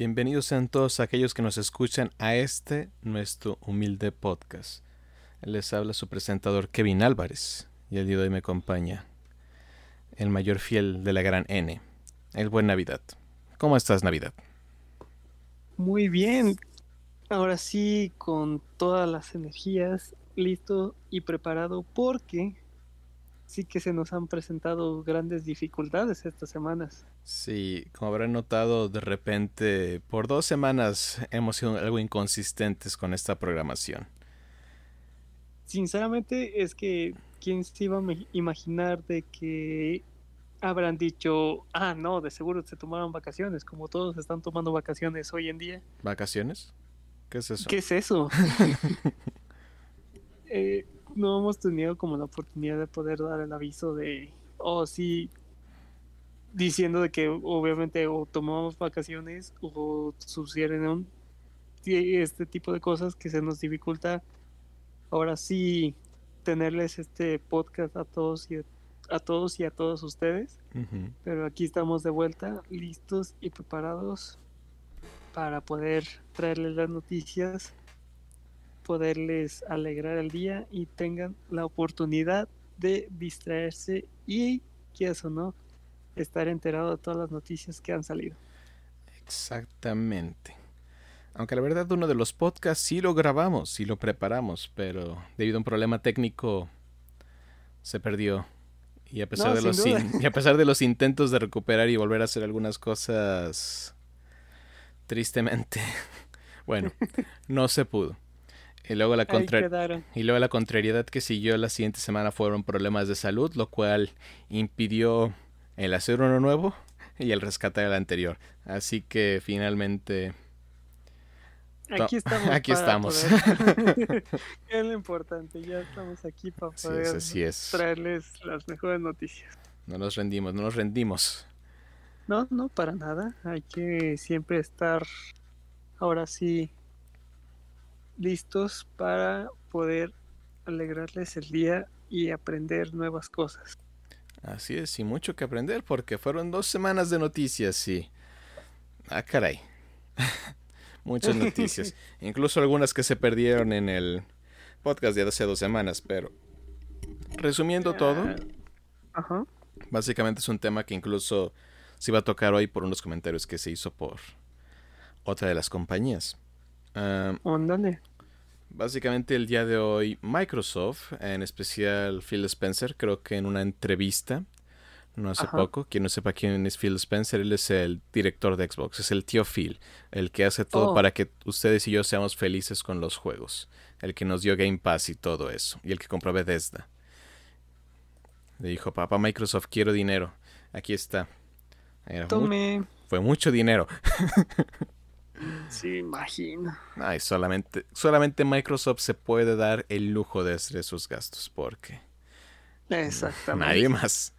Bienvenidos sean todos aquellos que nos escuchan a este nuestro humilde podcast. Les habla su presentador Kevin Álvarez y el día de hoy me acompaña el mayor fiel de la gran N, el buen Navidad. ¿Cómo estás, Navidad? Muy bien. Ahora sí, con todas las energías, listo y preparado porque sí que se nos han presentado grandes dificultades estas semanas. Sí, como habrán notado, de repente, por dos semanas hemos sido algo inconsistentes con esta programación. Sinceramente, es que quién se iba a imaginar de que habrán dicho, ah, no, de seguro se tomaron vacaciones, como todos están tomando vacaciones hoy en día. ¿Vacaciones? ¿Qué es eso? ¿Qué es eso? eh, no hemos tenido como la oportunidad de poder dar el aviso de, oh, sí, diciendo de que obviamente o tomamos vacaciones o sucedieron este tipo de cosas que se nos dificulta ahora sí tenerles este podcast a todos y a todos y a todos ustedes. Pero aquí estamos de vuelta, listos y preparados para poder traerles las noticias poderles alegrar el día y tengan la oportunidad de distraerse y, quieras o no, estar enterado de todas las noticias que han salido. Exactamente. Aunque la verdad uno de los podcasts sí lo grabamos, sí lo preparamos, pero debido a un problema técnico se perdió. Y a pesar, de, los y a pesar de los intentos de recuperar y volver a hacer algunas cosas, tristemente, bueno, no se pudo. Y luego, la y luego la contrariedad que siguió la siguiente semana fueron problemas de salud, lo cual impidió el hacer uno nuevo y el rescatar el anterior. Así que finalmente... Aquí estamos. aquí estamos. es lo importante, ya estamos aquí para poder traerles las mejores noticias. No nos rendimos, no nos rendimos. No, no, para nada. Hay que siempre estar ahora sí listos para poder alegrarles el día y aprender nuevas cosas. Así es, y mucho que aprender porque fueron dos semanas de noticias y... Ah, caray. Muchas noticias. Incluso algunas que se perdieron en el podcast de hace dos semanas, pero... Resumiendo todo... Ajá. Básicamente es un tema que incluso se iba a tocar hoy por unos comentarios que se hizo por otra de las compañías. ¿Dónde? Básicamente el día de hoy Microsoft, en especial Phil Spencer, creo que en una entrevista, no hace poco, quien no sepa quién es Phil Spencer, él es el director de Xbox, es el tío Phil, el que hace todo oh. para que ustedes y yo seamos felices con los juegos, el que nos dio Game Pass y todo eso, y el que compró Bethesda. Le dijo, papá Microsoft, quiero dinero, aquí está. Tome. fue mucho dinero. Sí, imagino. Ay, solamente, solamente Microsoft se puede dar el lujo de hacer esos gastos porque Exactamente. Nadie más.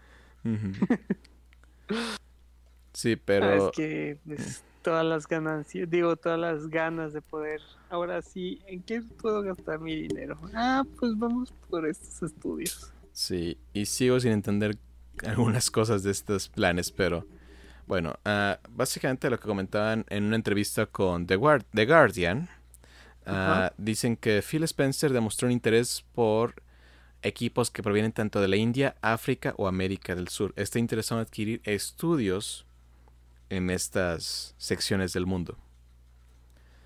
sí, pero ah, es que pues, todas las ganancias, digo, todas las ganas de poder. Ahora sí, ¿en qué puedo gastar mi dinero? Ah, pues vamos por estos estudios. Sí, y sigo sin entender algunas cosas de estos planes, pero bueno, uh, básicamente lo que comentaban en una entrevista con The, Guardian, uh, dicen que Phil Spencer demostró un interés por equipos que provienen tanto de la India, África o América del Sur. Está interesado en adquirir estudios en estas secciones del mundo.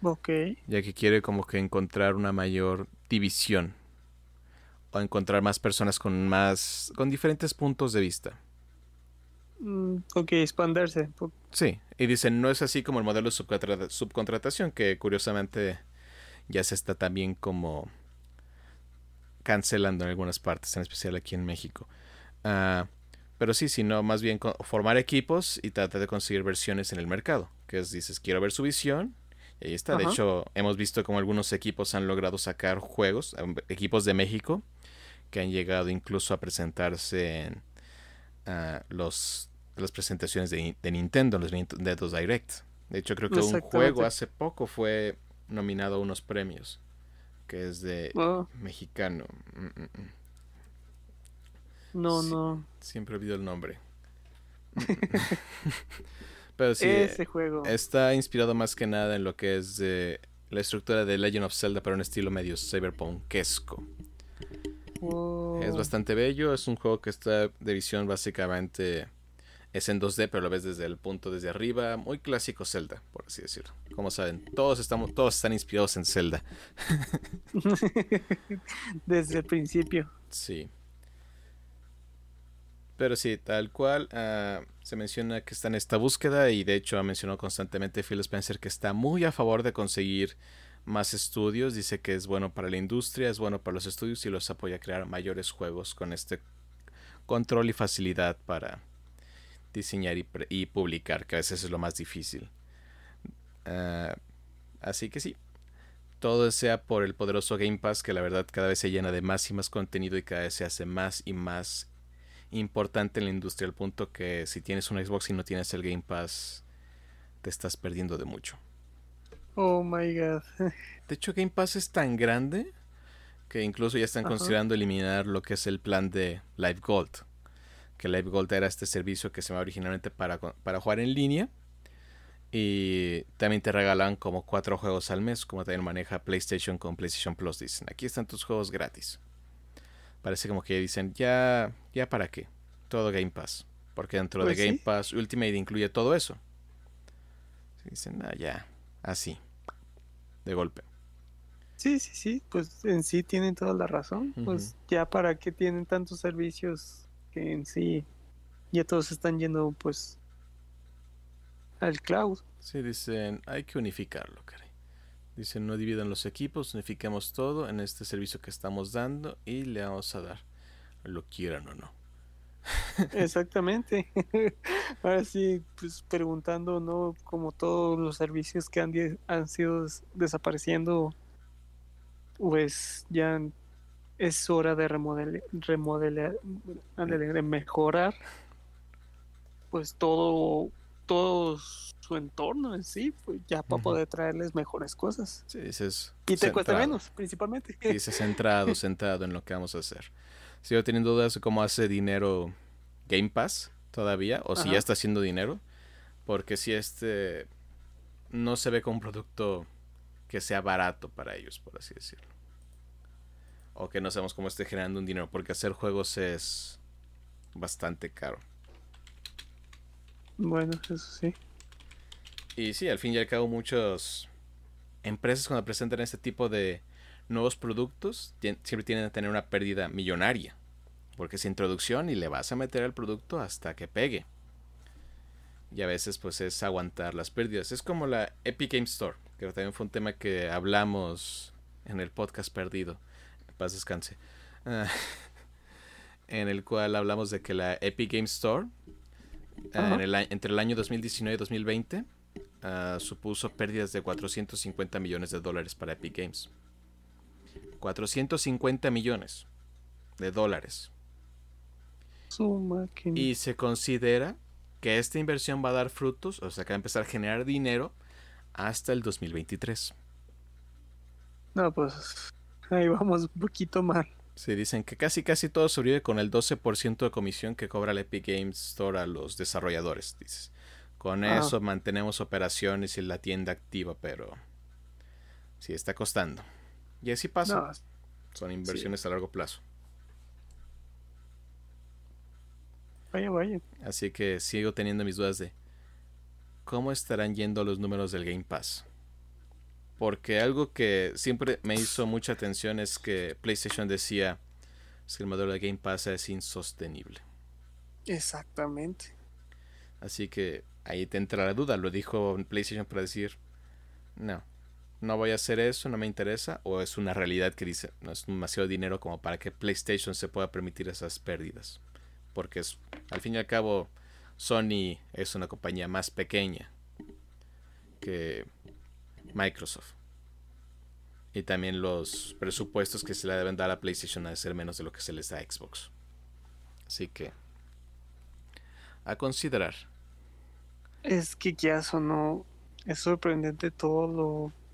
Ok. Ya que quiere como que encontrar una mayor división o encontrar más personas con más con diferentes puntos de vista. Mm, ok, expandirse. Sí, y dicen, no es así como el modelo de subcontratación, que curiosamente ya se está también como cancelando en algunas partes, en especial aquí en México. Uh, pero sí, sino más bien formar equipos y tratar de conseguir versiones en el mercado. Que es, dices, quiero ver su visión. Y ahí está. De hecho, hemos visto como algunos equipos han logrado sacar juegos, equipos de México, que han llegado incluso a presentarse en los, las presentaciones de, Nintendo, los Nintendo Direct. De hecho, creo que un juego hace poco fue nominado a unos premios, que es de oh. mexicano. Mm, mm, mm. No, no. Siempre olvido el nombre. Pero sí, Ese juego. está inspirado más que nada en lo que es eh, la estructura de Legend of Zelda, pero en estilo medio cyberpunkesco. Oh, Es bastante bello, es un juego que está de visión básicamente es en 2D, pero lo ves desde el punto desde arriba, muy clásico Zelda, por así decirlo. Como saben, todos estamos todos están inspirados en Zelda. Desde el principio. Sí. Pero sí, tal cual ah, se menciona que está en esta búsqueda y de hecho ha mencionado constantemente Phil Spencer que está muy a favor de conseguir más estudios. Dice que es bueno para la industria, es bueno para los estudios y los apoya a crear mayores juegos con este control y facilidad para diseñar y, publicar, que a veces es lo más difícil. Ah, así que sí, todo sea por el poderoso Game Pass que la verdad cada vez se llena de más y más contenido y cada vez se hace más y más importante en la industria al punto que si tienes un Xbox y no tienes el Game Pass te estás perdiendo de mucho. Oh my god. De hecho Game Pass es tan grande que incluso ya están Ajá. considerando eliminar lo que es el plan de Live Gold. Que Live Gold era este servicio que se llama originalmente para, para jugar en línea. Y también te regalan como cuatro juegos al mes, como también maneja PlayStation con PlayStation Plus. Dicen, aquí están tus juegos gratis. Parece como que dicen, ya, ya para qué, todo Game Pass. Porque dentro Pues de Game sí. Pass Ultimate incluye todo eso. Dicen, ah, ya, así, de golpe. Sí, sí, sí, pues en sí tienen toda la razón. Pues ya para qué tienen tantos servicios que en sí ya todos están yendo pues al cloud. Sí, dicen, hay que unificarlo, caray. Dicen, no dividan los equipos, unifiquemos todo en este servicio que estamos dando y le vamos a dar, lo quieran o no. Exactamente. Ahora sí, pues preguntando, ¿no? Como todos los servicios que han, han sido des- desapareciendo, pues ya es hora de remodelar, remodelar, de mejorar, pues todo, todo su entorno en sí, pues ya para poder traerles mejores cosas. Sí, dices. Y te cuesta menos, principalmente. Dices centrado, centrado en lo que vamos a hacer. Sigo teniendo dudas de cómo hace dinero Game Pass todavía, o si ya está haciendo dinero, porque si este no se ve como un producto que sea barato para ellos, por así decirlo. O que no sabemos cómo esté generando un dinero, porque hacer juegos es bastante caro. Bueno, eso sí. Y sí, al fin y al cabo muchas empresas cuando presentan este tipo de nuevos productos siempre tienen que tener una pérdida millonaria. Porque es introducción y le vas a meter al producto hasta que pegue. Y a veces pues es aguantar las pérdidas. Es como la Epic Game Store, que también fue un tema que hablamos en el podcast perdido. Paz descanse. Ah, en el cual hablamos de que la Epic Game Store en el entre el año 2019 y 2020 ah, supuso pérdidas de 450 millones de dólares para Epic Games. 450 millones de dólares. Y se considera que esta inversión va a dar frutos, o sea, que va a empezar a generar dinero hasta el 2023. No, pues ahí vamos un poquito mal. Se dicen que casi casi todo sobrevive con el 12% de comisión que cobra la Epic Games Store a los desarrolladores, dices. Con Ah. eso mantenemos operaciones y la tienda activa, pero sí está costando. Y así pasa. No, Son inversiones a largo plazo. vaya, vaya. Así que sigo teniendo mis dudas de cómo estarán yendo los números del Game Pass. Porque algo que siempre me hizo mucha atención es que PlayStation decía es que el modelo de Game Pass es insostenible. Exactamente. Así que ahí te entra la duda. Lo dijo PlayStation para decir, no, no voy a hacer eso, no me interesa. O es una realidad que dice, no es demasiado dinero como para que PlayStation se pueda permitir esas pérdidas. Porque es, al fin y al cabo, Sony es una compañía más pequeña que Microsoft. Y también los presupuestos que se le deben dar a PlayStation de ser menos de lo que se les da a Xbox. Así que a considerar. Es que ya sonó. Es sorprendente todo lo.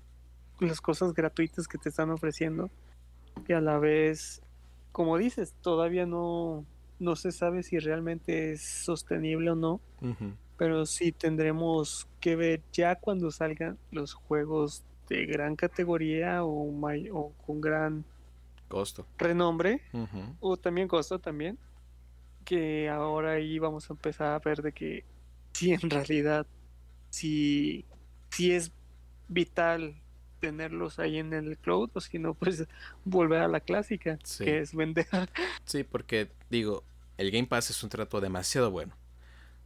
Las cosas gratuitas que te están ofreciendo. Y a la vez, como dices, todavía no, no se sabe si realmente es sostenible o no. Pero sí tendremos que ver ya cuando salgan los juegos de gran categoría o, o con gran costo renombre o también costo también que ahora ahí vamos a empezar a ver de que si en realidad si, si es vital tenerlos ahí en el cloud o si no pues volver a la clásica que es vender. Sí porque digo el Game Pass es un trato demasiado bueno.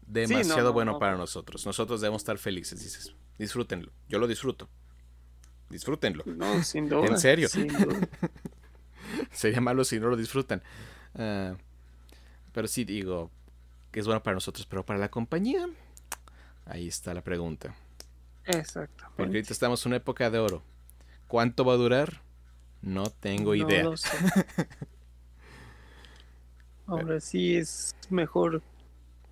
Demasiado bueno para nosotros. Nosotros debemos estar felices dices. Disfrútenlo. Yo lo disfruto. Disfrútenlo. No sin duda en serio sería malo si no lo disfrutan. Ah, pero sí digo que es bueno para nosotros pero para la compañía ahí está la pregunta Exacto. Porque ahorita estamos en una época de oro. ¿Cuánto va a durar? No tengo idea. Hombre, sí es mejor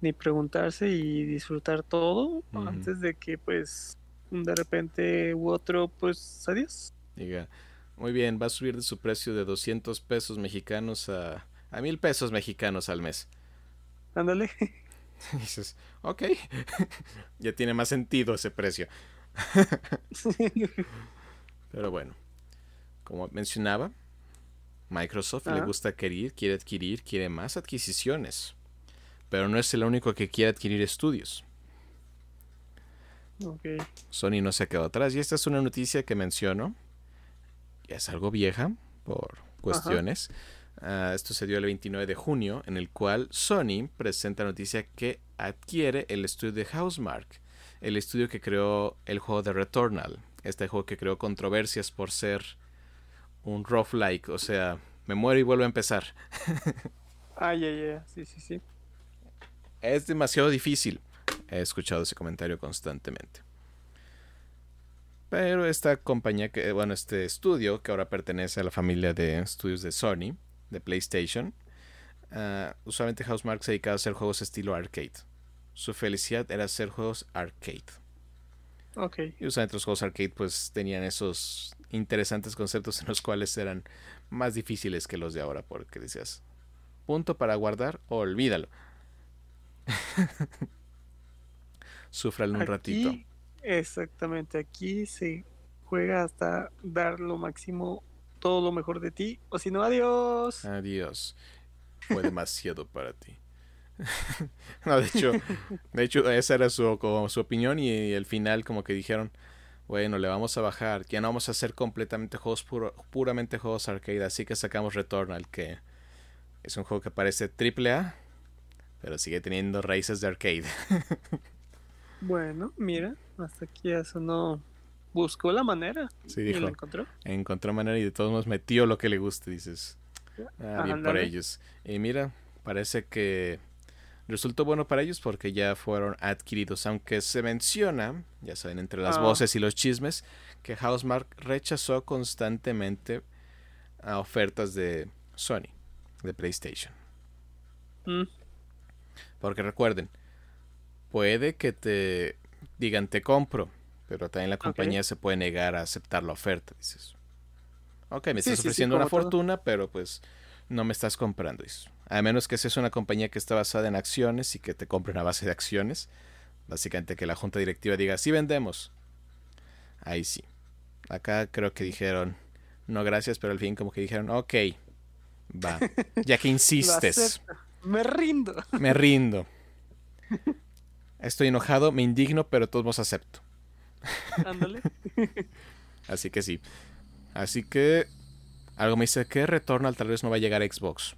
ni preguntarse y disfrutar todo antes de que pues de repente u otro pues adiós. Diga, muy bien, va a subir de su precio de 200 pesos mexicanos a, a mil pesos mexicanos al mes. Ándale. dices, ok, ya tiene más sentido ese precio. Pero bueno, como mencionaba, Microsoft le gusta adquirir, quiere adquirir, quiere más adquisiciones. Pero no es el único que quiere adquirir estudios. Sony no se ha quedado atrás. Y esta es una noticia que menciono. Es algo vieja por cuestiones. Ah, esto se dio el 29 de junio, en el cual Sony presenta noticia que adquiere el estudio de Housemark, el estudio que creó el juego de Returnal, este juego que creó controversias por ser un rough like, o sea, me muero y vuelvo a empezar. ay, ay, ay, sí, sí, sí. Es demasiado difícil. He escuchado ese comentario constantemente. Pero esta compañía que, bueno, este estudio que ahora pertenece a la familia de estudios de Sony, de PlayStation. Uh, usualmente Housemark se dedicaba a hacer juegos estilo arcade. Su felicidad era hacer juegos arcade. Ok. Y usualmente los juegos arcade pues tenían esos interesantes conceptos en los cuales eran más difíciles que los de ahora porque decías, punto para guardar, olvídalo. Sufralo un ratito. Exactamente, aquí se juega hasta dar lo máximo todo lo mejor de ti, o si no, adiós. Adiós. Fue demasiado para ti. no, de hecho, de hecho, esa era su, como su opinión y, el final como que dijeron, bueno, le vamos a bajar, ya no vamos a hacer completamente juegos puramente juegos arcade, así que sacamos Returnal, que es un juego que parece triple A, pero sigue teniendo raíces de arcade. bueno, mira, hasta aquí eso no buscó la manera. Sí, dijo. Y la encontró. Encontró manera y de todos modos metió lo que le guste, dices. Ah, bien por ellos. Y mira, parece que resultó bueno para ellos porque ya fueron adquiridos, aunque se menciona, ya saben, entre las ah. voces y los chismes, que Housemark rechazó constantemente a ofertas de Sony, de PlayStation. Mm. Porque recuerden, puede que te digan te compro, pero también la compañía se puede negar a aceptar la oferta. Dices, ok, me estás ofreciendo una fortuna, pero pues no me estás comprando. Dices, a menos que seas una compañía que está basada en acciones y que te compren a base de acciones. Básicamente que la junta directiva diga, sí vendemos. Ahí sí. Acá creo que dijeron, no gracias, pero al fin como que dijeron, ok, va, ya que insistes. me rindo. Me rindo. Estoy enojado, me indigno, pero todos vos acepto. Ándale. Así que sí. Así que algo me dice que Returnal tal vez no va a llegar a Xbox.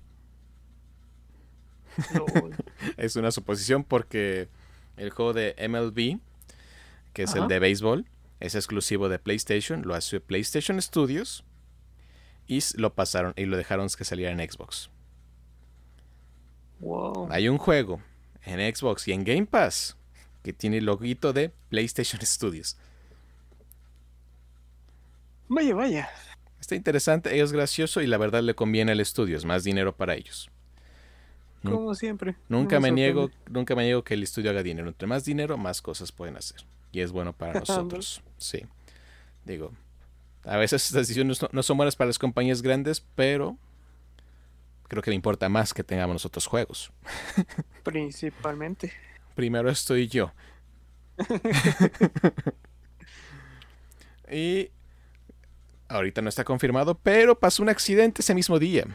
es una suposición porque el juego de MLB, que es el de béisbol, es exclusivo de PlayStation, lo hace PlayStation Studios y lo pasaron y lo dejaron que saliera en Xbox. Hay un juego en Xbox y en Game Pass que tiene el loguito de PlayStation Studios. Vaya, vaya. Está interesante, es gracioso y la verdad le conviene al estudio, es más dinero para ellos. Como siempre. Nunca me, niego, nunca me niego que el estudio haga dinero. Entre más dinero, más cosas pueden hacer. Y es bueno para nosotros. sí. Digo, a veces estas decisiones no, son buenas para las compañías grandes, pero creo que me importa más que tengamos nosotros juegos. Principalmente. Primero estoy yo. y ahorita no está confirmado, pero pasó un accidente ese mismo día.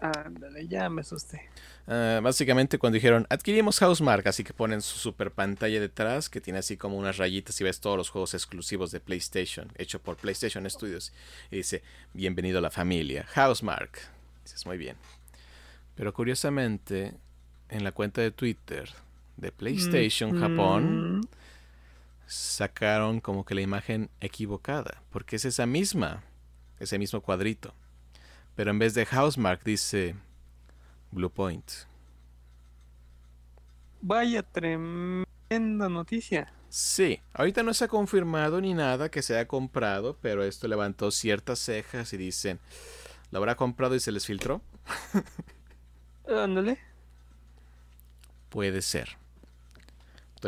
Ándale, ya me asusté. Ah, básicamente cuando dijeron adquirimos Housemark, así que ponen su super pantalla detrás que tiene así como unas rayitas y ves todos los juegos exclusivos de PlayStation, hecho por PlayStation Studios. Y dice, bienvenido a la familia, Housemark. Dices, muy bien. Pero curiosamente, en la cuenta de Twitter de PlayStation Japón, sacaron como que la imagen equivocada, porque es esa misma, ese mismo cuadrito. Pero en vez de Housemark dice Blue Point. Vaya tremenda noticia. Sí, ahorita no se ha confirmado ni nada que se haya comprado, pero esto levantó ciertas cejas y dicen, ¿lo habrá comprado y se les filtró? Ándale. Puede ser.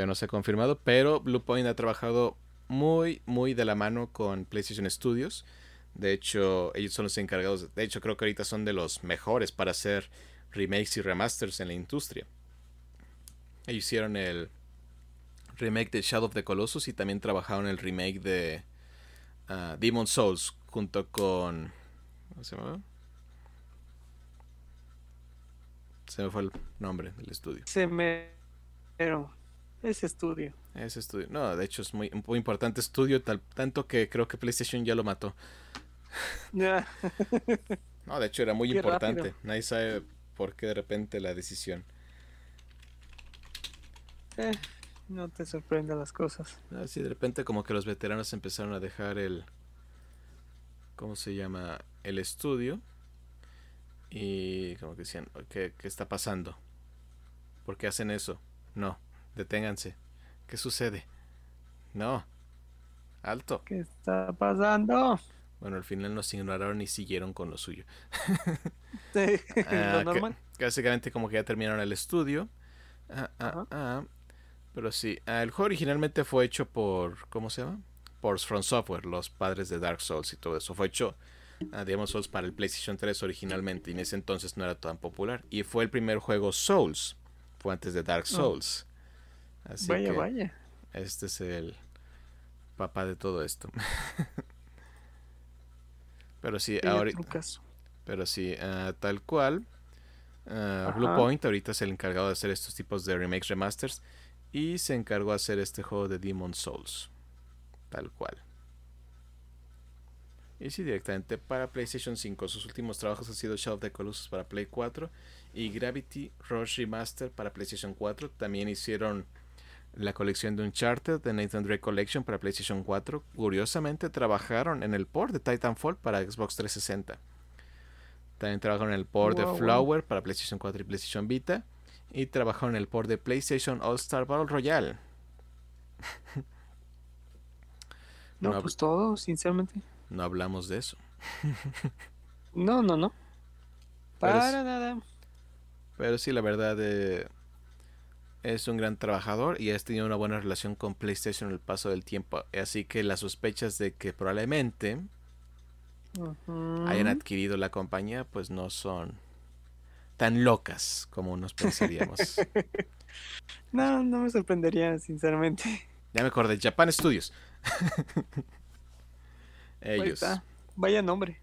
No se ha confirmado, pero Bluepoint ha trabajado muy, muy de la mano con PlayStation Studios. De hecho, ellos son los encargados. De hecho, creo que ahorita son de los mejores para hacer remakes y remasters en la industria. Ellos hicieron el remake de Shadow of the Colossus y también trabajaron el remake de uh, Demon Souls junto con. ¿Cómo se llama? Se me fue el nombre del estudio. Se me. Ese estudio. Ese estudio. No, de hecho es muy, muy importante estudio, tal, tanto que creo que PlayStation ya lo mató. no, de hecho era muy importante. Nadie sabe por qué de repente la decisión. Eh, no te sorprendan las cosas. Así de repente como que los veteranos empezaron a dejar el... ¿Cómo se llama? El estudio. Y como que decían, ¿qué, qué está pasando? ¿Por qué hacen eso? No, deténganse. ¿Qué sucede? No. Alto. ¿Qué está pasando? Bueno, al final nos ignoraron y siguieron con lo suyo. Sí, lo normal. Que, básicamente como que ya terminaron el estudio. Ah, ah, ah. Pero sí, el juego originalmente fue hecho por, ¿cómo se llama? Por From Software, los padres de Dark Souls y todo eso. Fue hecho, digamos, Souls para el PlayStation 3 originalmente y en ese entonces no era tan popular. Y fue el primer juego Souls, fue antes de Dark Souls. Así vaya, vaya. Este es el papá de todo esto. Pero sí, ahorita. Pero sí, uh, tal cual. Uh, Bluepoint ahorita es el encargado de hacer estos tipos de remakes, remasters. Y se encargó de hacer este juego de Demon Souls. Tal cual. Y sí, directamente para PlayStation 5. Sus últimos trabajos han sido Shadow of the Colossus para Play 4 y Gravity Rush Remaster para PlayStation 4. También hicieron la colección de Uncharted de Nathan Drake Collection para PlayStation 4. Curiosamente trabajaron en el port de Titanfall para Xbox 360. También trabajaron en el port de Flower para PlayStation 4 y PlayStation Vita. Y trabajaron en el port de PlayStation All Star Battle Royale. no, pues todo, sinceramente. No hablamos de eso. no, no, no. Para nada. Pero sí, la verdad, eh, es un gran trabajador y has tenido una buena relación con PlayStation en el paso del tiempo. Así que las sospechas de que probablemente hayan adquirido la compañía, pues no son tan locas como nos pensaríamos. no, no me sorprendería, sinceramente. Ya me acordé, Japan Studios. Ellos. Vaya nombre.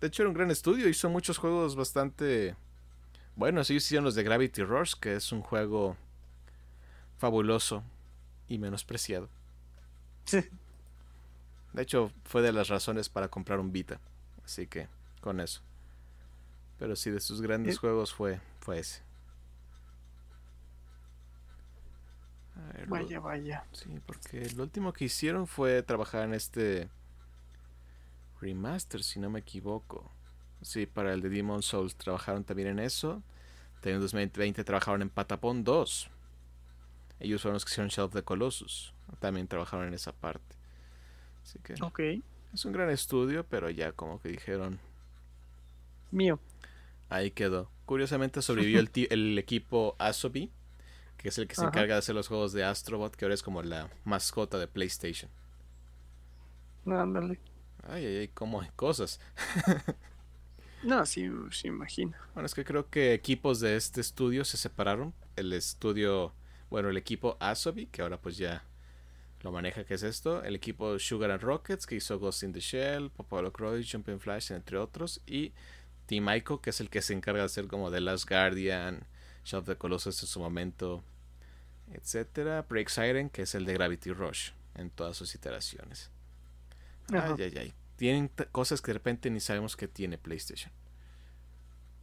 De hecho, era un gran estudio. Hizo muchos juegos bastante bueno, ellos hicieron los de Gravity Rush, que es un juego fabuloso y menospreciado. Sí. De hecho, fue de las razones para comprar un Vita. Así que, con eso. Pero sí, de sus grandes juegos fue, fue ese. vaya, vaya. Sí, porque lo último que hicieron fue trabajar en este remaster, si no me equivoco. Sí, para el de Demon Souls trabajaron también en eso. También en 2020 trabajaron en Patapon 2. Ellos fueron los que hicieron Shadow of the Colossus. También trabajaron en esa parte. Así que. Ok. Es un gran estudio, pero ya como que dijeron. Mío. Ahí quedó. Curiosamente sobrevivió el, el, equipo Asobi, que es el que se encarga de hacer los juegos de Astrobot, que ahora es como la mascota de PlayStation. Ándale. Ay, ay, ay, cómo hay cosas. No, sí, sí, imagino. Bueno, es que creo que equipos de este estudio se separaron. El estudio Bueno, el equipo Asobi, que ahora pues ya lo maneja, que es esto. El equipo Sugar and Rockets, que hizo Ghost in the Shell, Popolo Croy, Jumping Flash, entre otros. Y Team Ico, que es el que se encarga de hacer como The Last Guardian, Shadow of the Colossus en su momento, etcétera. Break Siren, que es el de Gravity Rush en todas sus iteraciones. Ay, ay, ay. Tienen cosas que de repente ni sabemos que tiene PlayStation.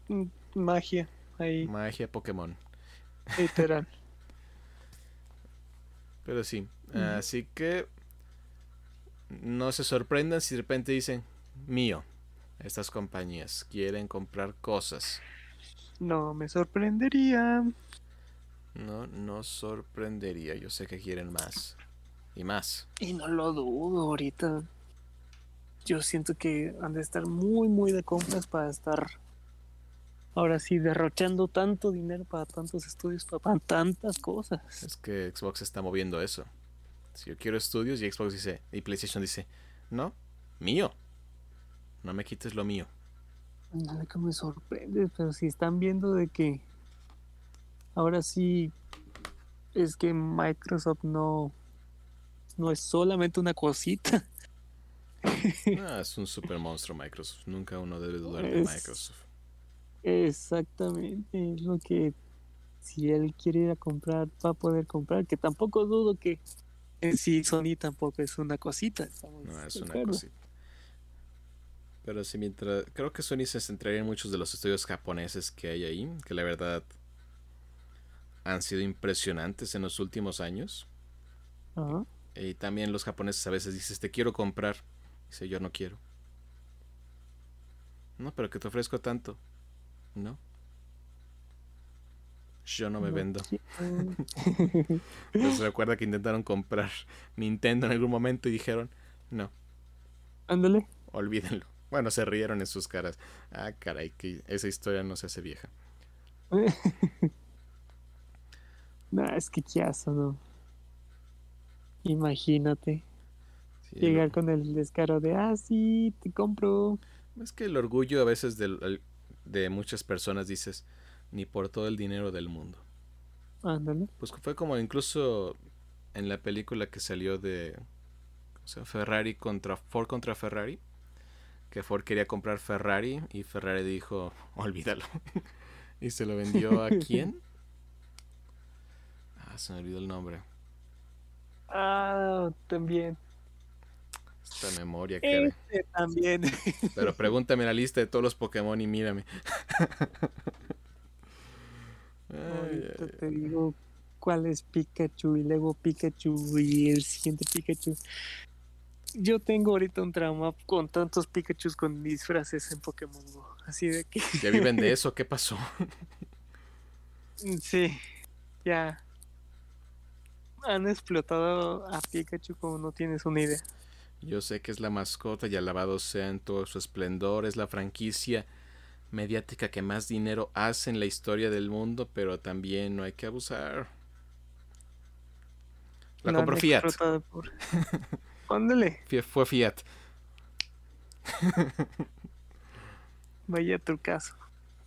Mm, magia, ahí. Magia Pokémon. Literal. Pero sí, así que no se sorprendan si de repente dicen, mío, estas compañías quieren comprar cosas. No me sorprendería. No, no sorprendería. Yo sé que quieren más. Y más. Y no lo dudo ahorita. Yo siento que han de estar muy, muy de compras para estar ahora sí derrochando tanto dinero para tantos estudios, para tantas cosas. Es que Xbox está moviendo eso. Si yo quiero estudios y Xbox dice, y PlayStation dice, no, mío. No me quites lo mío. Nada que me sorprende, pero si están viendo de que ahora sí es que Microsoft no, no es solamente una cosita. No, es un super monstruo Microsoft. Nunca uno debe dudar de Microsoft. Exactamente, es lo que si él quiere ir a comprar, va a poder comprar, que tampoco dudo que en sí Sony tampoco es una cosita. No, es una cosita. Pero sí, mientras. Creo que Sony se centraría en muchos de los estudios japoneses que hay ahí, que la verdad han sido impresionantes en los últimos años. Y también los japoneses a veces dices, te quiero comprar. Dice, yo no quiero. No, pero que te ofrezco tanto. No. Yo no me vendo. Pues recuerda que intentaron comprar Nintendo en algún momento y dijeron, no. Ándale. Olvídenlo. Bueno, se rieron en sus caras. Ah, caray, que esa historia no se hace vieja. no, es que chiazo, ¿no? Imagínate. Llegar con el descaro de, ah, sí, te compro. Es que el orgullo a veces del, de muchas personas dices, ni por todo el dinero del mundo. Ándale. Pues fue como incluso en la película que salió de o sea, Ferrari contra Ford contra Ferrari, que Ford quería comprar Ferrari y Ferrari dijo, olvídalo. y se lo vendió a quién? Ah, se me olvidó el nombre. Ah, también. Esta memoria que este también. Pero pregúntame la lista de todos los Pokémon y mírame. Ahorita te digo cuál es Pikachu y luego Pikachu y el siguiente Pikachu. Yo tengo ahorita un trauma con tantos Pikachu con disfraces en Pokémon Go. Así de que. ¿Ya viven de eso? ¿Qué pasó? sí, ya. Han explotado a Pikachu como no tienes una idea. Yo sé que es la mascota y alabado sea en todo su esplendor, es la franquicia mediática que más dinero hace en la historia del mundo, pero también no hay que abusar. La compró Fiat. Por... Fue Fiat. Vaya tu caso.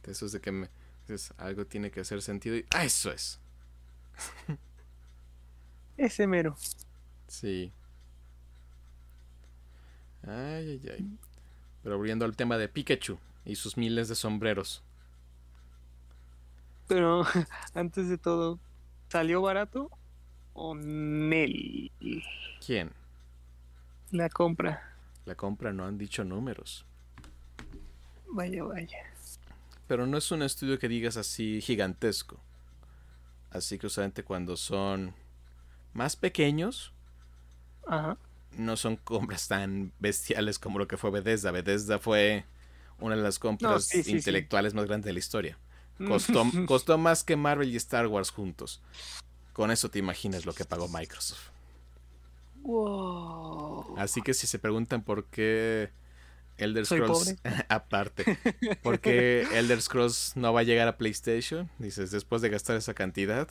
Eso es de que me, algo tiene que hacer sentido y ¡ah, eso es! Ese mero. Sí. Ay, ay, ay. Pero volviendo al tema de Pikachu y sus miles de sombreros. Pero antes de todo, ¿salió barato o Nel? ¿Quién? La compra. La compra no han dicho números. Vaya, vaya. Pero no es un estudio que digas así gigantesco. Así que usualmente cuando son más pequeños, Ajá no son compras tan bestiales como lo que fue Bethesda. Bethesda fue una de las compras intelectuales más grandes de la historia. Costó, costó más que Marvel y Star Wars juntos. Con eso te imaginas lo que pagó Microsoft. Así que si se preguntan por qué Elder Scrolls, aparte, por qué Elder Scrolls no va a llegar a PlayStation, dices, después de gastar esa cantidad,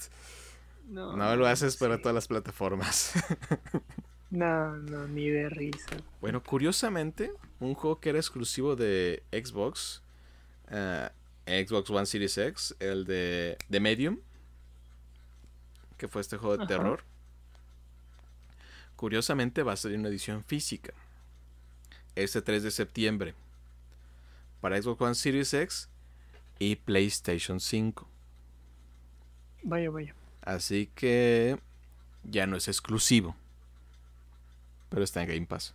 no, no lo haces para todas las plataformas. No, no, ni de risa. Bueno, curiosamente, un juego que era exclusivo de Xbox, uh, Xbox One Series X, el de, de Medium, que fue este juego de terror. Curiosamente va a salir una edición física. Este 3 de septiembre. Para Xbox One Series X y PlayStation 5. Vaya, vaya. Así que ya no es exclusivo. Pero está en Game Pass.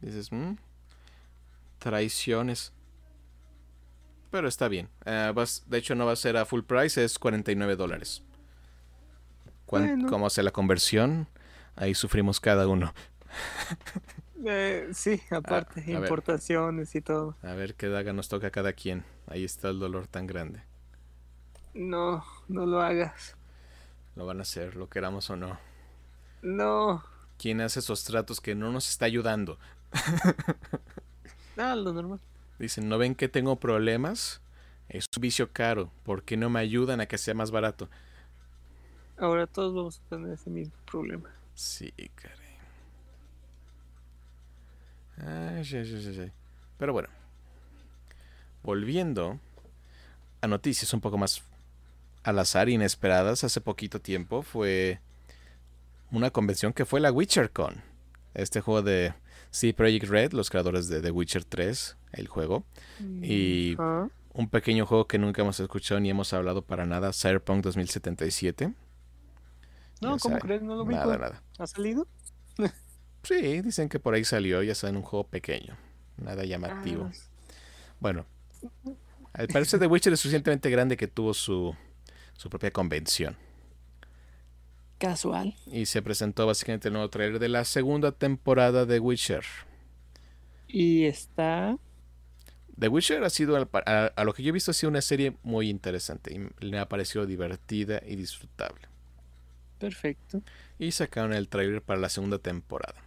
Dices, mmm, traiciones. Pero está bien. Eh, de hecho, no va a ser a full price, es 49 dólares. ¿Cómo hace la conversión? Ahí sufrimos cada uno. Eh, sí, aparte, importaciones y todo. A ver qué daga nos toca a cada quien. Ahí está el dolor tan grande. No, no lo hagas. Lo van a hacer, lo queramos o no. No. ¿Quién hace esos tratos que no nos está ayudando? ah, lo normal. Dicen, ¿no ven que tengo problemas? Es un vicio caro. ¿Por qué no me ayudan a que sea más barato? Ahora todos vamos a tener ese mismo problema. Sí, caray. Ay, sí, sí, sí. Pero bueno. Volviendo a noticias un poco más al azar, inesperadas, hace poquito tiempo fue una convención que fue la WitcherCon. Este juego de Sí, Project Red, los creadores de The Witcher 3, el juego. Y un pequeño juego que nunca hemos escuchado ni hemos hablado para nada, Cyberpunk 2077. No, ¿cómo crees? No lo vi. Nada, nada. ¿Ha salido? sí, dicen que por ahí salió, ya en un juego pequeño. Nada llamativo. Ah, bueno, al parecer The Witcher es suficientemente grande que tuvo su, su propia convención. Casual. Y se presentó básicamente el nuevo trailer de la segunda temporada de Witcher. Y está. The Witcher ha sido, a, lo que yo he visto, ha sido una serie muy interesante. Y me ha parecido divertida y disfrutable. Perfecto. Y sacaron el trailer para la segunda temporada.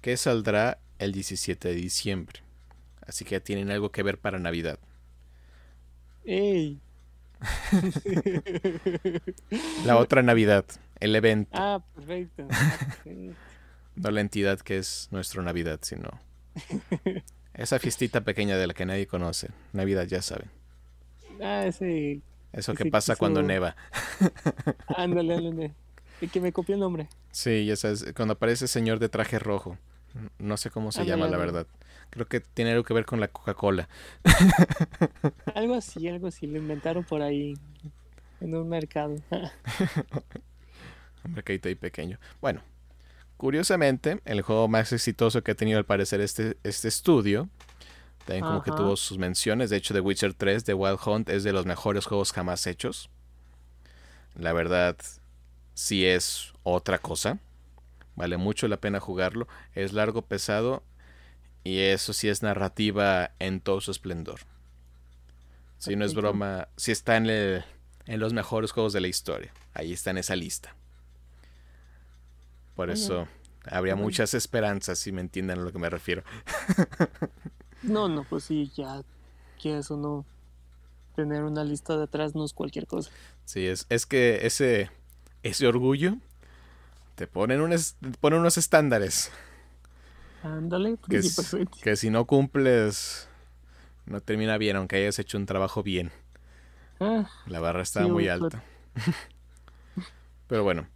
Que saldrá el 17 de diciembre. Así que ya tienen algo que ver para Navidad. ¡Ey! La otra Navidad, el evento. Ah, perfecto. no la entidad que es nuestra Navidad, sino esa fiestita pequeña de la que nadie conoce. Navidad, ya saben. Ah, sí. Eso que pasa cuando neva. Ándale, ándale. Y que me copió el nombre. Sí, ya sabes, cuando aparece el señor de traje rojo. No sé cómo se llama, la verdad. Creo que tiene algo que ver con la Coca-Cola. algo así, algo así. Lo inventaron por ahí en un mercado. un mercadito ahí pequeño. Bueno, curiosamente, el juego más exitoso que ha tenido al parecer este, este estudio, también como que tuvo sus menciones. De hecho, The Witcher 3 de Wild Hunt es de los mejores juegos jamás hechos. La verdad, sí es otra cosa. Vale mucho la pena jugarlo. Es largo, pesado y eso sí es narrativa en todo su esplendor. Si no es broma, si está en, en los mejores juegos de la historia. Ahí está en esa lista. Por eso habría muchas esperanzas, si me entienden a lo que me refiero. no, no, pues sí, ya que eso no. Tener una lista de atrás no es cualquier cosa. Sí, es, es que ese, ese orgullo te ponen, un, te ponen unos estándares. Ándale, que, que si no cumples, no termina bien, aunque hayas hecho un trabajo bien. Ah, la barra está muy alta. Pero bueno,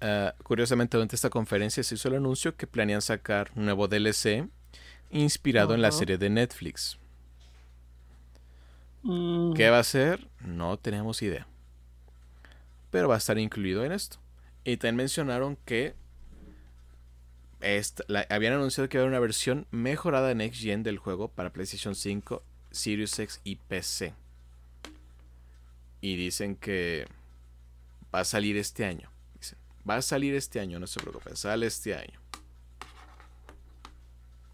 uh, curiosamente durante esta conferencia se hizo el anuncio que planean sacar un nuevo DLC inspirado en la serie de Netflix. Mm. ¿Qué va a ser? No tenemos idea. Pero va a estar incluido en esto. Y también mencionaron que habían anunciado que iba a haber una versión mejorada en Next Gen del juego para PlayStation 5, Series X y PC. Y dicen que va a salir este año. Dicen, va a salir este año, no se preocupen, sale este año.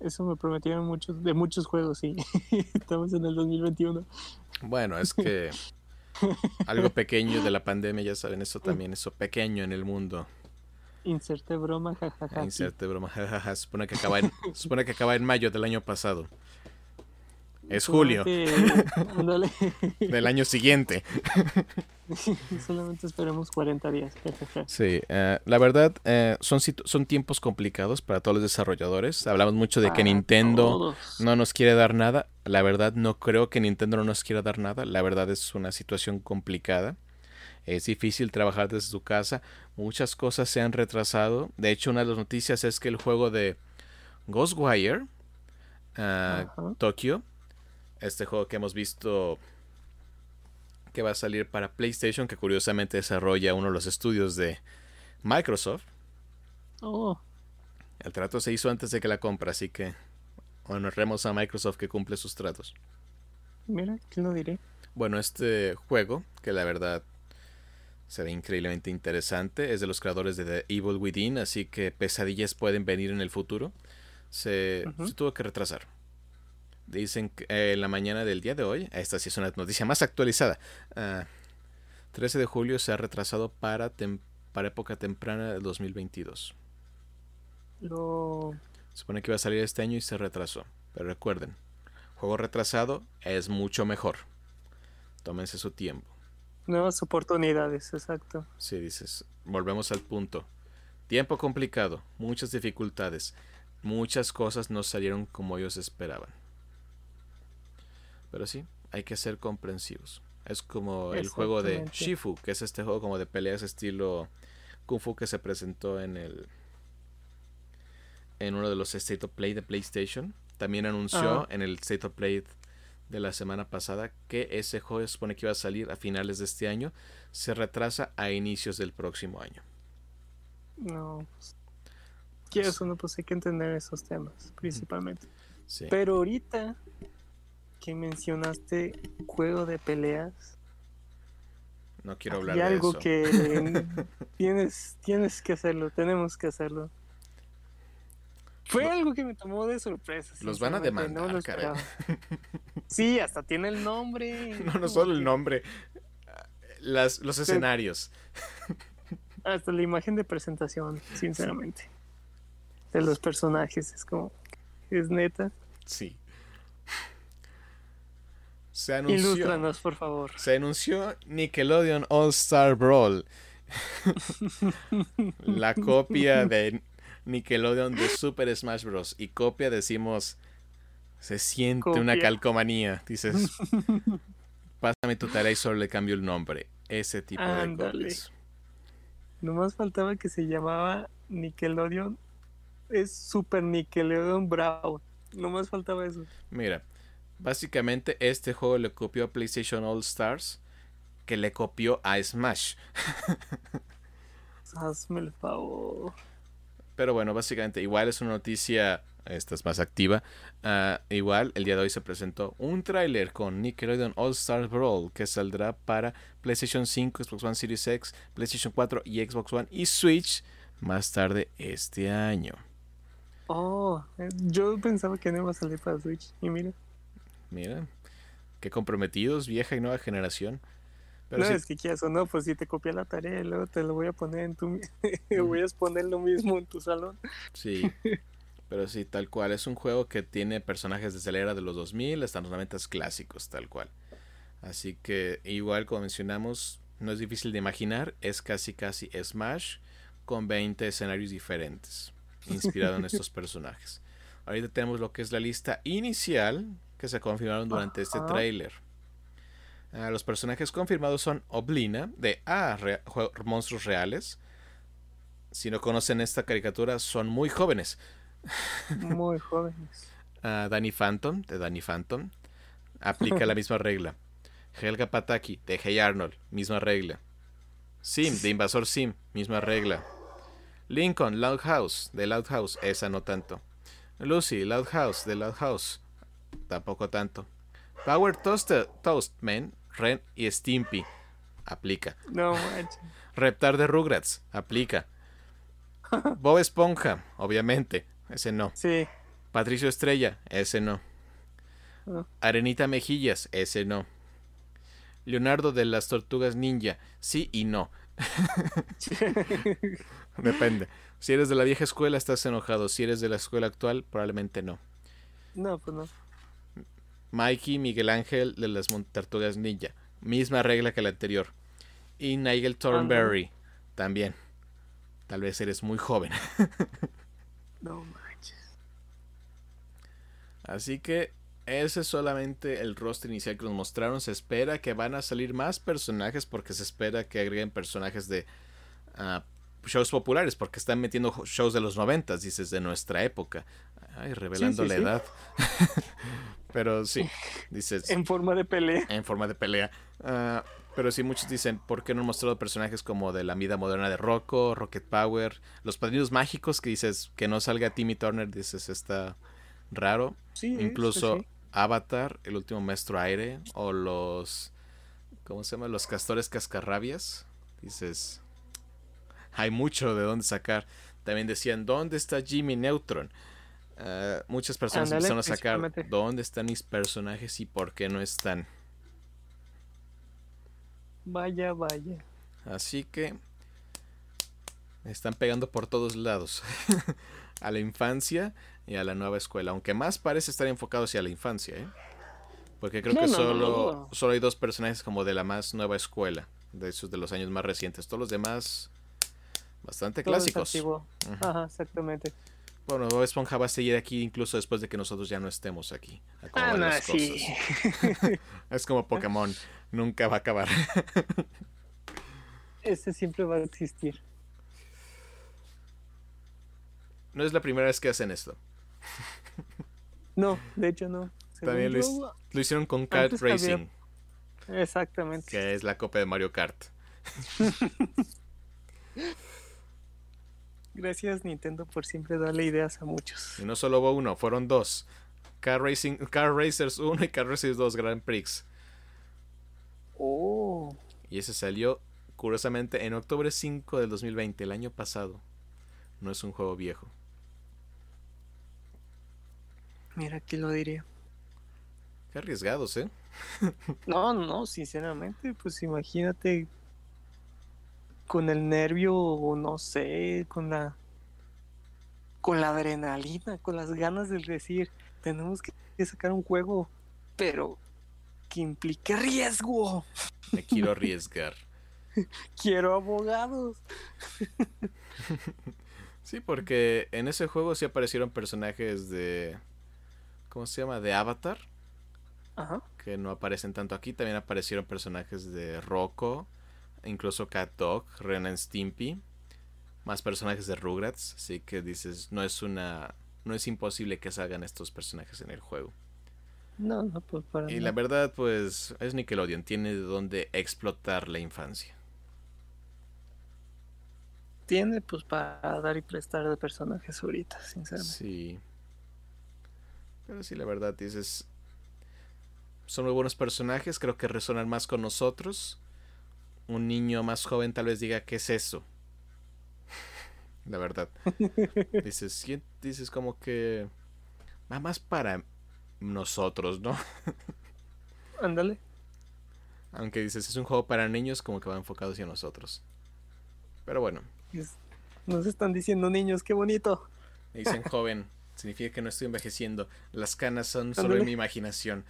Eso me prometieron muchos, de muchos juegos, sí. Estamos en el 2021. Bueno, es que algo pequeño de la pandemia, ya saben, eso también, eso pequeño en el mundo Inserte broma, jajaja. Inserte broma, jajaja. Supone que acaba en, supone que acaba en mayo del año pasado. Es julio. del año siguiente. Solamente esperemos 40 días. sí, eh, la verdad eh, son, son tiempos complicados para todos los desarrolladores. Hablamos mucho de que Nintendo no nos quiere dar nada. La verdad no creo que Nintendo no nos quiera dar nada. La verdad es una situación complicada. Es difícil trabajar desde su casa. Muchas cosas se han retrasado. De hecho, una de las noticias es que el juego de Ghostwire uh, Tokyo, este juego que hemos visto que va a salir para PlayStation, que curiosamente desarrolla uno de los estudios de Microsoft. Oh. El trato se hizo antes de que la compra, así que honremos a Microsoft que cumple sus tratos. Mira, ¿qué lo diré? Bueno, este juego, que la verdad se ve increíblemente interesante, es de los creadores de The Evil Within, así que pesadillas pueden venir en el futuro. Se, tuvo que retrasar. Dicen que eh, en la mañana del día de hoy, esta sí es una noticia más actualizada, 13 ah, de julio se ha retrasado para, para época temprana del 2022. Lo... Se supone que iba a salir este año y se retrasó. Pero recuerden, juego retrasado es mucho mejor. Tómense su tiempo. Nuevas oportunidades, exacto. Sí, dices, volvemos al punto. Tiempo complicado, muchas dificultades, muchas cosas no salieron como ellos esperaban. Pero sí, hay que ser comprensivos. Es como el juego de Shifu, que es este juego como de peleas estilo Kung Fu que se presentó en el en uno de los State of Play de PlayStation. También anunció en el State of Play de la semana pasada que ese juego se supone que iba a salir a finales de este año. Se retrasa a inicios del próximo año. No. Quieres uno, pues hay que entender esos temas, principalmente. Pero ahorita que mencionaste juego de peleas. No quiero hablar de algo que tienes, tienes que hacerlo, tenemos que hacerlo. Fue algo que me tomó de sorpresa. Los van a demandar, no Sí, hasta tiene el nombre. No, no solo el nombre. Las, los escenarios. Hasta la imagen de presentación, sinceramente. De los personajes. Es como. Es neta. Sí. Se anunció. Ilústranos, por favor. Se anunció Nickelodeon All Star Brawl. la copia de Nickelodeon de Super Smash Bros. Y copia decimos, se siente una calcomanía. Dices, pásame tu tarea y solo le cambio el nombre. Ese tipo de cosas. Nomás faltaba que se llamaba Nickelodeon. Es Super Nickelodeon Brawl. Nomás faltaba eso. Mira, básicamente este juego le copió a PlayStation All Stars, que le copió a Smash. Hazme el favor. Pero bueno, básicamente igual es una noticia, esta es más activa. Ah, igual el día de hoy se presentó un tráiler con Nickelodeon All Stars Brawl que saldrá para PlayStation 5, Xbox One Series X, PlayStation 4 y Xbox One y Switch más tarde este año. Oh, yo pensaba que no iba a salir para Switch y mira. Mira, qué comprometidos, vieja y nueva generación no, es que quieras o no, pues si te copia la tarea, luego te lo voy a poner en tu... voy a poner lo mismo en tu salón. Sí, pero sí, tal cual. Es un juego que tiene personajes desde la era de los 2000 hasta los 90 clásicos, tal cual. Así que igual como mencionamos, no es difícil de imaginar, es casi casi Smash con 20 escenarios diferentes, inspirado en estos personajes. Ahorita tenemos lo que es la lista inicial que se confirmaron durante este tráiler. Ah, los personajes confirmados son Oblina, de A, Monstruos Reales. Si no conocen esta caricatura, son muy jóvenes. Muy jóvenes. uh, Danny Phantom, de Danny Phantom. Aplica la misma regla. Helga Pataki, de Hey Arnold, misma regla. Sim, de Invasor Sim, misma regla. Lincoln, Loud House, de Loud House, esa no tanto. Lucy, Loud House, de Loud House, tampoco tanto. Power Toaster, Toastman, Ren y Stimpy. Aplica. No manches. Reptar de Rugrats. Aplica. Bob Esponja, obviamente. Ese no. Sí. Patricio Estrella, ese no. Ah. Arenita Mejillas, ese no. Leonardo de las Tortugas Ninja, sí y no. Depende. Si eres de la vieja escuela, estás enojado. Si eres de la escuela actual, probablemente no. No, pues no. Mikey Miguel Ángel de las Tartarugas Ninja. Misma regla que la anterior. Y Nigel Thornberry también. Tal vez eres muy joven. no manches. Así que ese es solamente el roster inicial que nos mostraron. Se espera que van a salir más personajes porque se espera que agreguen personajes de ah, shows populares porque están metiendo shows de los noventas, dices, de nuestra época. Ay, revelando la edad. pero sí, dices. En forma de pelea. En forma de pelea. Ah, pero sí, muchos dicen, ¿por qué no han mostrado personajes como de la vida moderna de Rocco, Rocket Power, los padrinos mágicos que dices que no salga Timmy Turner? Dices, está raro. Sí, Incluso Avatar, el último maestro aire, o los. ¿Cómo se llama? Los castores cascarrabias. Dices, hay mucho de dónde sacar. También decían, ¿dónde está Jimmy Neutron? Ah, muchas personas empezaron a sacar dónde están mis personajes y por qué no están. Vaya, vaya. Así que están pegando por todos lados. a la infancia y a la nueva escuela. Aunque más parece estar enfocado hacia la infancia, ¿eh? Porque creo que solo, solo hay dos personajes como de la más nueva escuela. De esos de los años más recientes. Todos los demás bastante clásicos. Ajá, exactamente. Bueno, Bob Esponja va a seguir aquí incluso después de que nosotros ya no estemos aquí. Ah, sí. es como Pokémon, nunca va a acabar. Ese siempre va a existir. No es la primera vez que hacen esto. No, de hecho no. También lo, hicieron con Kart Racing. Exactamente. Que es la copia de Mario Kart. Gracias Nintendo por siempre darle ideas a muchos. Y no solo hubo uno, fueron dos. Car, Racing, Car Racers 1 y Car Racers 2 Grand Prix. Oh. Y ese salió, curiosamente, en octubre 5 del 2020, el año pasado. No es un juego viejo. Mira, ¿quién lo diría? Qué arriesgados, ¿eh? no, no, sinceramente, pues imagínate con el nervio, o no sé, con la con la adrenalina, con las ganas de decir, tenemos que sacar un juego, pero que implique riesgo. Me quiero arriesgar. quiero abogados. sí, porque en ese juego sí aparecieron personajes de ¿cómo se llama? de Avatar. Ajá. Que no aparecen tanto aquí, también aparecieron personajes de Rocco incluso Cat Dog, Ren and Stimpy, más personajes de Rugrats, así que dices, no es una no es imposible que salgan estos personajes en el juego. No, no, pues para Y la verdad, pues, es Nickelodeon, tiene de dónde explotar la infancia. Tiene, pues, para dar y prestar de personajes ahorita, sinceramente. Sí. Pero sí, la verdad, dices, son muy buenos personajes, creo que resonan más con nosotros un niño más joven tal vez diga, ¿qué es eso? La verdad. Dices, dices como que va más para nosotros, ¿no? Ándale. Aunque dices, es un juego para niños, como que va enfocado hacia nosotros. Pero bueno. Nos están diciendo niños, qué bonito. Me dicen joven, significa que no estoy envejeciendo. Las canas son solo en mi imaginación.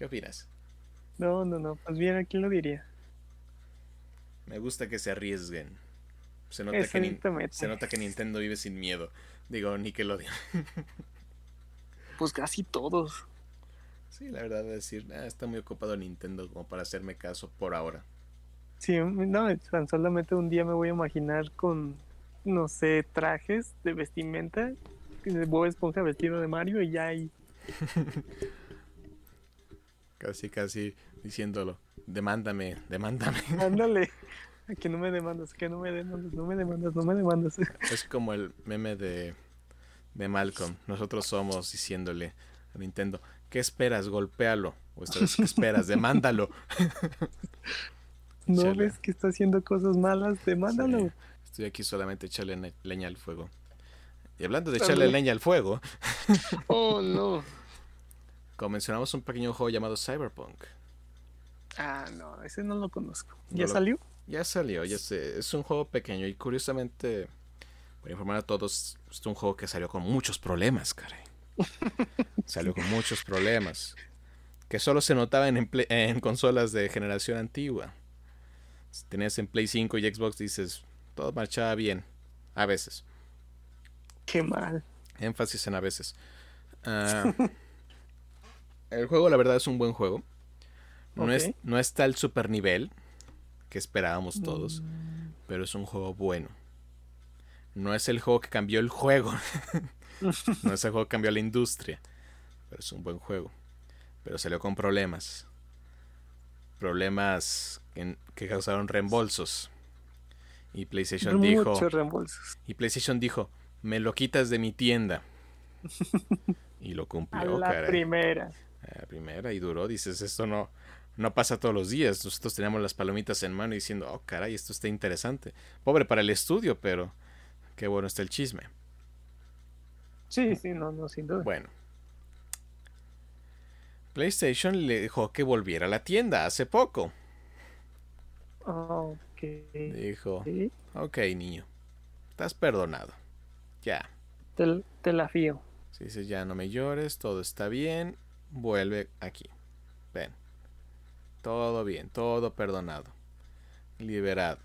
¿Qué opinas? No, no, no. Pues bien, ¿a quién lo diría? Me gusta que se arriesguen. Se nota, que, se nota que Nintendo vive sin miedo. Digo, Nickelodeon. pues casi todos. Sí, la verdad es decir, ah, está muy ocupado Nintendo como para hacerme caso por ahora. Sí, no, tan solamente un día me voy a imaginar con, no sé, trajes de vestimenta, Bob Esponja vestido de Mario y ya hay Casi, casi diciéndolo. Demándame, demándame. Ándale. Que no me demandas, que no me demandas, no me demandas, no me demandas. Es como el meme de, de Malcolm. Nosotros somos diciéndole a Nintendo, ¿qué esperas? Golpéalo. O esta vez, ¿qué esperas? Demándalo. ¿No ves que está haciendo cosas malas? Demándalo. Estoy aquí solamente echarle leña al fuego. Y hablando de echarle leña al fuego. oh, no mencionamos un pequeño juego llamado Cyberpunk. Ah, no, ese no lo conozco. ¿Ya salió? Ya salió, ya sé. Es un juego pequeño y curiosamente, para informar a todos, es un juego que salió con muchos problemas, caray. salió con muchos problemas. Que solo se notaban en, en consolas de generación antigua. Si tenías en Play 5 y Xbox, dices, todo marchaba bien. A veces. Qué mal. Énfasis en a veces. Ah, el juego, la verdad, es un buen juego. No, es, no está al super nivel que esperábamos todos, mm. pero es un juego bueno. No es el juego que cambió el juego. no es el juego que cambió la industria, pero es un buen juego. Pero salió con problemas. Problemas que causaron reembolsos. Y PlayStation dijo. Y PlayStation dijo: Me lo quitas de mi tienda. y lo cumplió, A la primera. La primera, y duró. Dices: Esto no, no pasa todos los días. Nosotros teníamos las palomitas en mano diciendo: Oh, caray, esto está interesante. Pobre para el estudio, pero qué bueno está el chisme. Sí, sí, no, no, sin duda. Bueno. PlayStation le dejó que volviera a la tienda hace poco. Ok. Dijo, ok niño, estás perdonado. Ya. Te, la fío. Si dices, ya no me llores, todo está bien, vuelve aquí. Ven. Todo bien, todo perdonado. Liberado.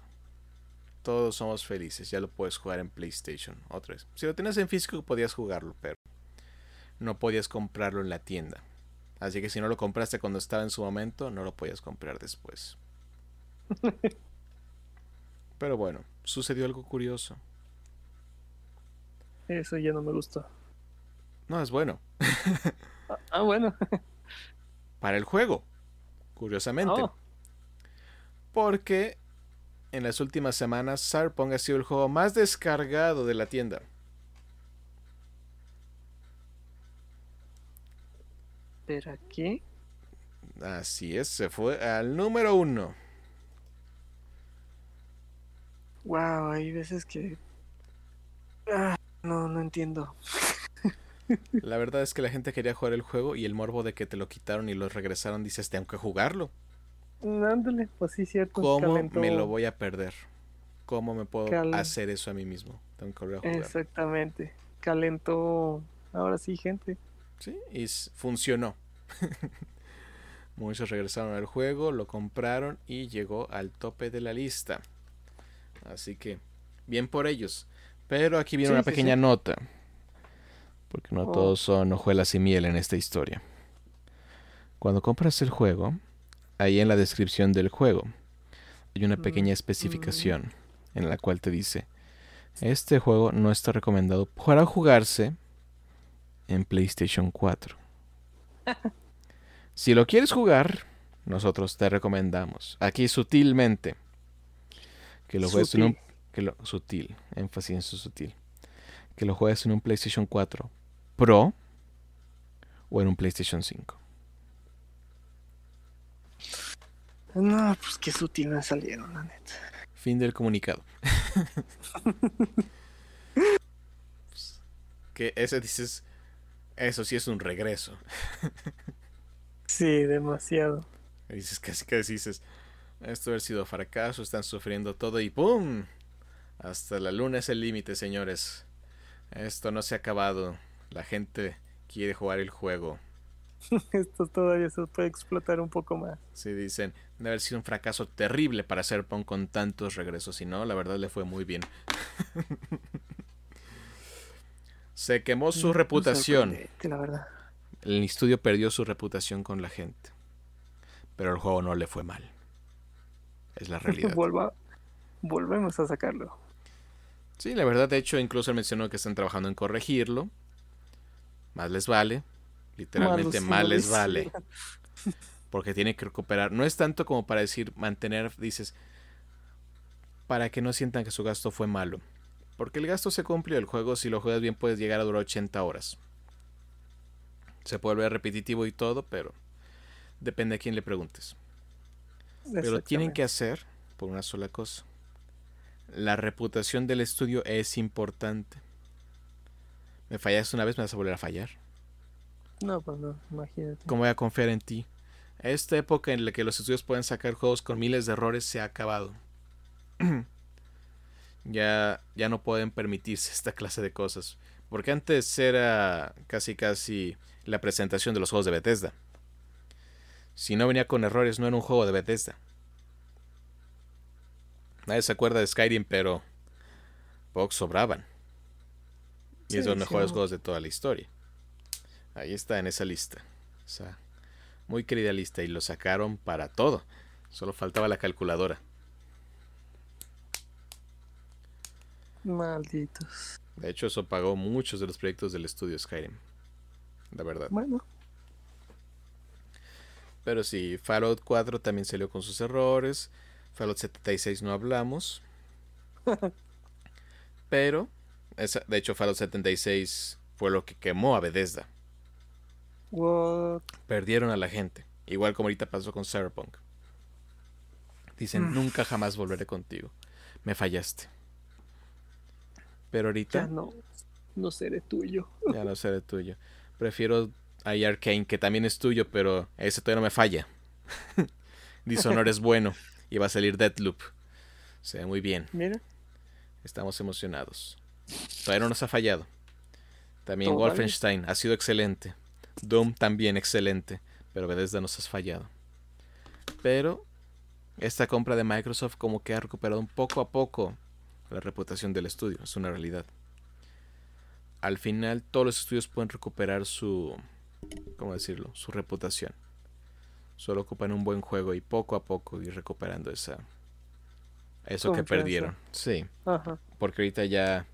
Todos somos felices, ya lo puedes jugar en PlayStation. Otra vez. Si lo tienes en físico podías jugarlo, pero no podías comprarlo en la tienda. Así que si no lo compraste cuando estaba en su momento, no lo podías comprar después. Pero bueno, sucedió algo curioso. Eso ya no me gustó. No, es bueno. ah, bueno. Para el juego, curiosamente. Oh. Porque en las últimas semanas Cyberpunk ha sido el juego más descargado de la tienda. ¿Pero aquí? Así es, se fue al número uno. Wow, hay veces que... Ah, no, no entiendo. La verdad es que la gente quería jugar el juego y el morbo de que te lo quitaron y lo regresaron dices, tengo que jugarlo. Ándale, pues sí, cierto. ¿Cómo me lo voy a perder? ¿Cómo me puedo hacer eso a mí mismo? Tengo que volver a jugar. Exactamente. Calentó, ahora sí, gente. Sí, y funcionó. Muchos regresaron al juego, lo compraron y llegó al tope de la lista. Así que, bien por ellos. Pero aquí viene una pequeña nota. Porque no oh. todos son hojuelas y miel en esta historia. Cuando compras el juego, ahí en la descripción del juego, hay una pequeña mm, especificación mm. en la cual te dice, este juego no está recomendado para jugarse en PlayStation 4. si lo quieres jugar, nosotros te recomendamos, aquí sutilmente, que lo juegues en un que lo, sutil, énfasis en su sutil. Que lo juegues en un PlayStation 4 Pro o en un PlayStation 5. No, pues qué sutil me salieron, la neta. Fin del comunicado. que ese dices, eso sí es un regreso. sí, demasiado. dices casi que dices, esto ha sido fracaso, están sufriendo todo y ¡pum! Hasta la luna es el límite, señores. Esto no se ha acabado. La gente quiere jugar el juego. Esto todavía se puede explotar un poco más. Sí, dicen, debe haber sido un fracaso terrible para Serpong con tantos regresos. Y no, la verdad le fue muy bien. se quemó su reputación. La verdad. El estudio perdió su reputación con la gente. Pero el juego no le fue mal. Es la realidad. volvemos a sacarlo. Sí, la verdad, de hecho, incluso mencionó que están trabajando en corregirlo. Más les vale. Literalmente más les vale. Porque tiene que recuperar. No es tanto como para decir, mantener, dices, para que no sientan que su gasto fue malo. Porque el gasto se cumplió. El juego, si lo juegas bien, puedes llegar a durar 80 horas. Se puede ver repetitivo y todo, pero depende a quién le preguntes. Pero tienen que hacer por una sola cosa. La reputación del estudio es importante. Me fallaste una vez, me vas a volver a fallar. No, pues no, imagínate. ¿Cómo voy a confiar en ti? Esta época en la que los estudios pueden sacar juegos con miles de errores se ha acabado. ya, ya no pueden permitirse esta clase de cosas. Porque antes era casi casi la presentación de los juegos de Bethesda. Si no venía con errores, no era un juego de Bethesda. Nadie se acuerda de Skyrim, pero pocos sobraban. Y es de los mejores juegos de toda la historia. Ahí está en esa lista. O sea, muy querida lista. Y lo sacaron para todo. Solo faltaba la calculadora. Malditos. De hecho, eso pagó muchos de los proyectos del estudio Skyrim. La verdad. Bueno. Pero sí, Fallout 4 también salió con sus errores. Fallout 76 no hablamos. Pero, de hecho, Fallout 76 fue lo que quemó a Bethesda. Perdieron a la gente. Igual como ahorita pasó con Cyberpunk. Dicen, mm. nunca jamás volveré contigo. Me fallaste. Pero ahorita... Ya no, no seré tuyo. ya no seré tuyo. Prefiero a Arkane, que también es tuyo, pero ese todavía no me falla. Dishonor es bueno. Y va a salir Deadloop. Se ve muy bien. Mira. Estamos emocionados. Todavía no nos ha fallado. También Wolfenstein ha sido excelente. Doom también excelente. Pero Bethesda nos has fallado. Pero esta compra de Microsoft como que ha recuperado un poco a poco la reputación del estudio. Es una realidad. Al final todos los estudios pueden recuperar su... ¿Cómo decirlo? Su reputación. Solo ocupan un buen juego y poco a poco ir recuperando esa... Eso que perdieron. Sí. Porque ahorita ya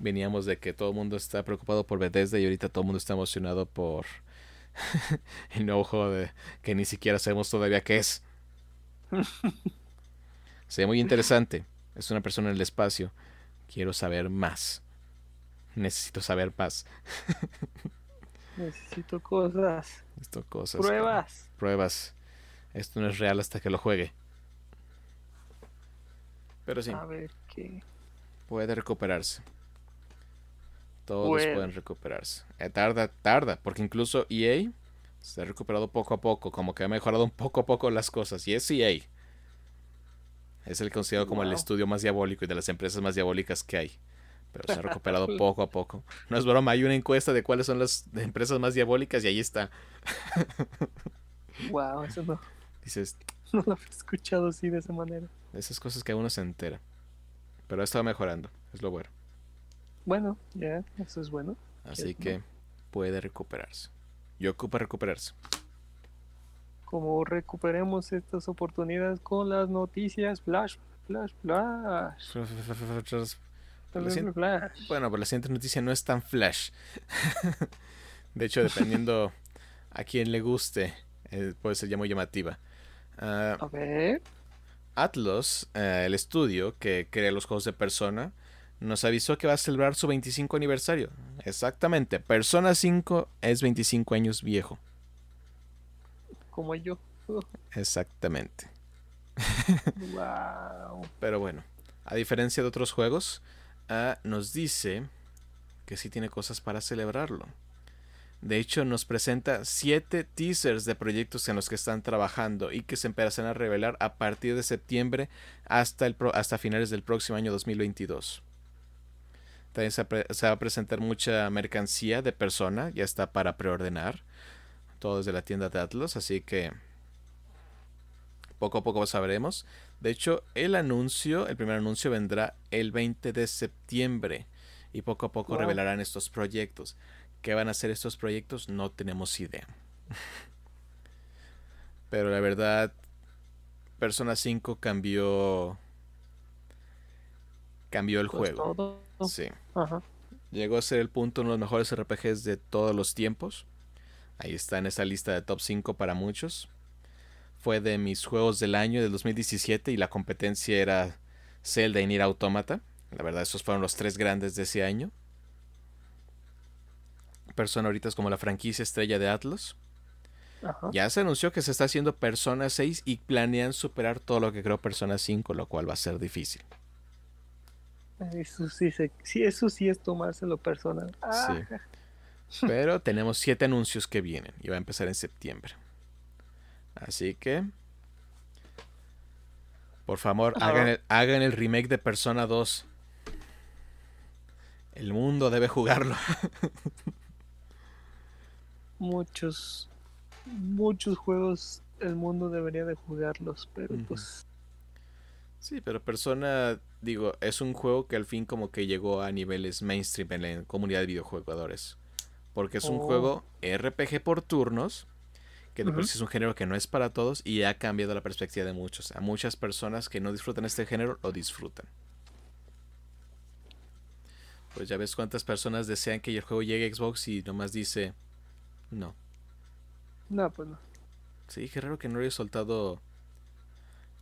veníamos de que todo el mundo está preocupado por Bethesda y ahorita todo el mundo está emocionado por el nuevo juego de que ni siquiera sabemos todavía qué es. Se ve muy interesante. Es una persona en el espacio. Quiero saber más. Necesito saber más. Necesito cosas. Necesito cosas. Pruebas. Pruebas. Esto no es real hasta que lo juegue. Pero sí. A ver qué. Puede recuperarse. Todos pueden recuperarse. Eh, tarda, tarda, porque incluso EA se ha recuperado poco a poco, como que ha mejorado un poco a poco las cosas. Y es EA. Es el considerado como el estudio más diabólico y de las empresas más diabólicas que hay. Pero se ha recuperado poco a poco. No es broma, hay una encuesta de cuáles son las empresas más diabólicas y ahí está. wow, eso no. Dices. No lo he escuchado así de esa manera. Esas cosas que uno se entera. Pero ha estado mejorando, es lo bueno. Bueno, ya, eso es bueno. Así que puede recuperarse. Y ocupa recuperarse. Como recuperemos estas oportunidades con las noticias flash, flash, flash. Bueno, pues la siguiente noticia no es tan flash. de hecho, dependiendo a quien le guste, eh, puede ser ya muy llamativa. Ah, a ver. Atlas, eh, el estudio que crea los juegos de Persona, nos avisó que va a celebrar su 25 aniversario. Exactamente, Persona 5 es 25 años viejo. Como yo. Exactamente. wow. Pero bueno, a diferencia de otros juegos, ah, nos dice que sí tiene cosas para celebrarlo. De hecho, nos presenta siete teasers de proyectos en los que están trabajando y que se empiezan a revelar a partir de septiembre hasta, el hasta finales del próximo año 2022. También se, va a presentar mucha mercancía de persona, ya está para preordenar. Todo desde la tienda de Atlas, así que poco a poco sabremos. De hecho, el anuncio, el primer anuncio vendrá el 20 de septiembre y poco a poco revelarán estos proyectos. ¿Qué van a hacer estos proyectos? No tenemos idea. Pero la verdad, Persona 5 cambió cambió el pues juego. Sí. Llegó a ser el punto uno de los mejores RPGs de todos los tiempos. Ahí está en esa lista de top 5 para muchos. Fue de mis juegos del año del 2017 y la competencia era Zelda y Nier Automata. La verdad, esos fueron los tres grandes de ese año. Persona ahorita es como la franquicia estrella de Atlas. Ya se anunció que se está haciendo Persona 6 y planean superar todo lo que creó Persona 5, lo cual va a ser difícil. Eso sí, eso sí es tomárselo personal. Ah. Pero tenemos siete anuncios que vienen y va a empezar en septiembre. Así que, por favor, hagan el, hagan el remake de Persona 2. El mundo debe jugarlo. muchos, muchos juegos el mundo debería de jugarlos, pero pues... Sí, pero Persona digo, es un juego que al fin como que llegó a niveles mainstream en la comunidad de videojuegos. Porque es un Oh. juego RPG por turnos, que de por sí es un género que no es para todos y ha cambiado la perspectiva de muchos. A muchas personas que no disfrutan este género lo disfrutan. Pues ya ves cuántas personas desean que el juego llegue a Xbox y nomás dice no. No, pues no. Sí, qué raro que no haya soltado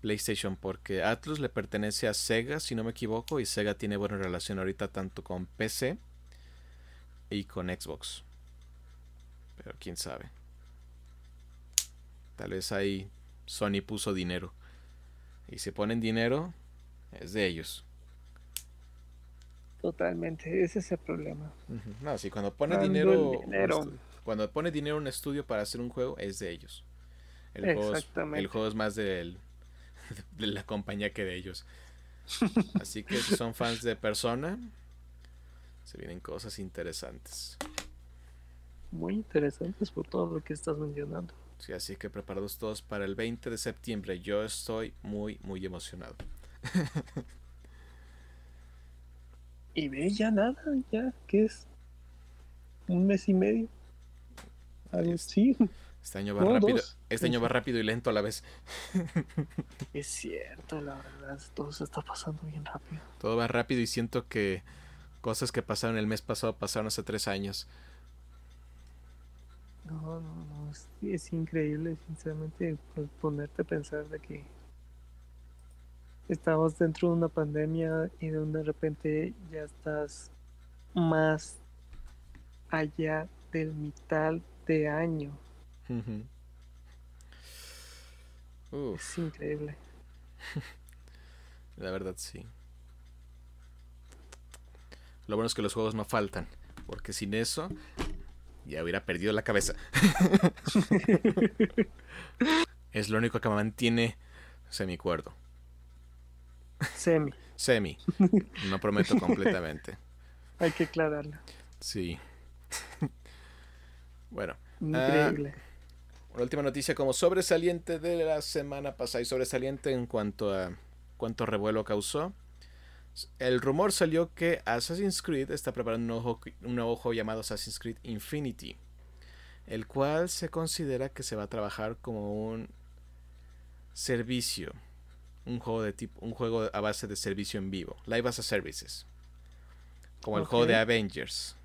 PlayStation porque Atlus le pertenece a Sega, si no me equivoco, y Sega tiene buena relación ahorita tanto con PC y con Xbox. Pero quién sabe. Tal vez ahí Sony puso dinero. Y si ponen dinero, es de ellos. Totalmente, ese es el problema. No, sí, cuando pone Dando dinero, cuando pone dinero un estudio para hacer un juego, es de ellos. El juego es, Exactamente. el juego es más del- de la compañía que de ellos. Así que si son fans de Persona, se vienen cosas interesantes. Muy interesantes por todo lo que estás mencionando. Sí, así que preparados todos para el 20 de septiembre. Yo estoy muy, muy emocionado. Y ve, ya nada, ya, ¿qué es? ¿Un mes y medio? Algo así. Este año va No, rápido. dos. Este año va rápido y lento a la vez. Es cierto, la verdad, todo se está pasando bien rápido. Todo va rápido y siento que cosas que pasaron el mes pasado pasaron hace tres años. No, no, no, es, es increíble, sinceramente, pues, ponerte a pensar de que estabas dentro de una pandemia y de un de repente ya estás más allá del mitad de año. Es increíble. la verdad sí. Lo bueno es que los juegos no faltan, porque sin eso ya hubiera perdido la cabeza. es lo único que me mantiene semicuerdo. Semi, Semi. No prometo completamente. hay que aclararlo. Sí. bueno, Increíble. La última noticia como sobresaliente de la semana pasada y sobresaliente en cuanto a cuánto revuelo causó. El rumor salió que Assassin's Creed está preparando un nuevo, un nuevo juego llamado Assassin's Creed Infinity, el cual se considera que se va a trabajar como un servicio, un juego de tipo, un juego a base de servicio en vivo, live as a services, como el juego de. Avengers.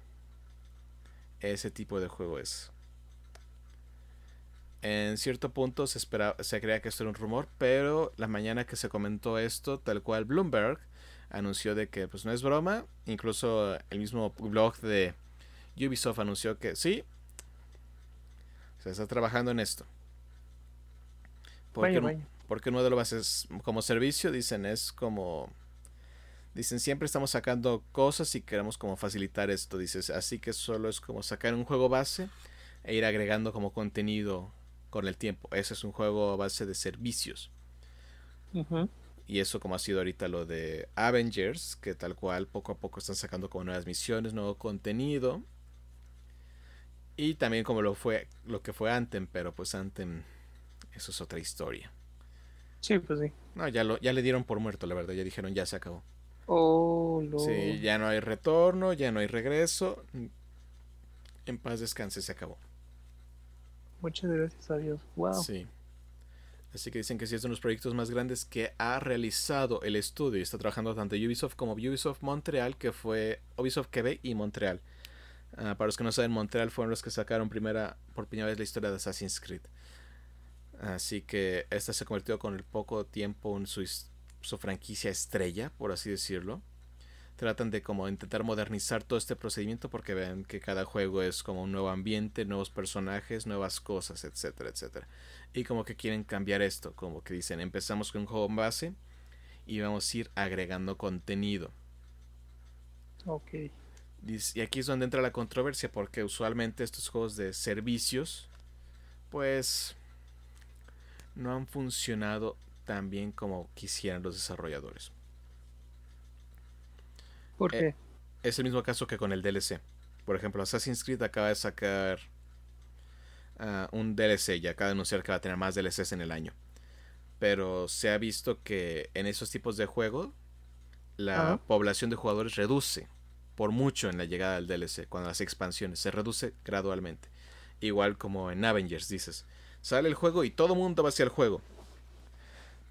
Ese tipo de juego es. En cierto punto se, espera, se creía que esto era un rumor, pero la mañana que se comentó esto, tal cual Bloomberg anunció de que pues no es broma, incluso el mismo blog de Ubisoft anunció que sí, se está trabajando en esto. Porque, Vaya, vaya. porque uno de los bases como servicio, dicen, es como... Dicen, siempre estamos sacando cosas y queremos como facilitar esto, dices, así que solo es como sacar un juego base e ir agregando como contenido con el tiempo. Ese es un juego a base de servicios. Y eso como ha sido ahorita lo de Avengers, que tal cual poco a poco están sacando como nuevas misiones, nuevo contenido. Y también como lo fue lo que fue Anthem, pero pues Anthem eso es otra historia. Sí, pues sí. No, ya lo ya le dieron por muerto, la verdad, ya dijeron ya se acabó. Oh, lo... Sí, ya no hay retorno, ya no hay regreso. En paz descanse, se acabó. Muchas gracias a Dios. Wow. Sí. Así que dicen que sí es de los proyectos más grandes que ha realizado el estudio. Está trabajando tanto Ubisoft como Ubisoft Montreal, que fue Ubisoft Quebec y Montreal. Ah, para los que no saben, Montreal fueron los que sacaron primera, por primera vez la historia de Assassin's Creed. Así que esta se convirtió con el poco tiempo en su franquicia estrella, por así decirlo. Tratan de como intentar modernizar todo este procedimiento porque ven que cada juego es como un nuevo ambiente, nuevos personajes, nuevas cosas, etcétera, etcétera. Y como que quieren cambiar esto, como que dicen, empezamos con un juego base y vamos a ir agregando contenido. Ok. Y aquí es donde entra la controversia porque usualmente estos juegos de servicios pues no han funcionado tan bien como quisieran los desarrolladores. ¿Por Eh, qué? Es el mismo caso que con el DLC. Por ejemplo, Assassin's Creed acaba de sacar ah, un DLC y acaba de anunciar que va a tener más DLCs en el año. Pero se ha visto que en esos tipos de juego la población de jugadores reduce por mucho en la llegada del DLC, cuando las expansiones se reduce gradualmente. Igual como en Avengers dices, sale el juego y todo mundo va hacia el juego.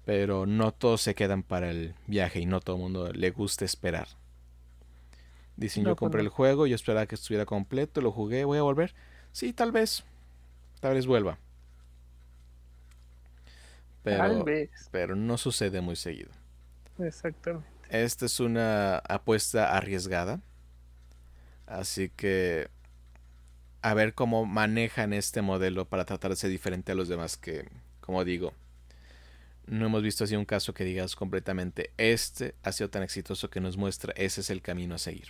Pero no todos se quedan para el viaje y no todo el mundo le gusta esperar. Dicen, yo compré el juego, yo esperaba que estuviera completo, lo jugué, voy a volver. Sí, tal vez. Tal vez vuelva. Pero, pero no sucede muy seguido. Exactamente. Esta es una apuesta arriesgada. Así que a ver cómo manejan este modelo para tratar de ser diferente a los demás que, como digo, no hemos visto así un caso que digas completamente, este ha sido tan exitoso que nos muestra ese es el camino a seguir.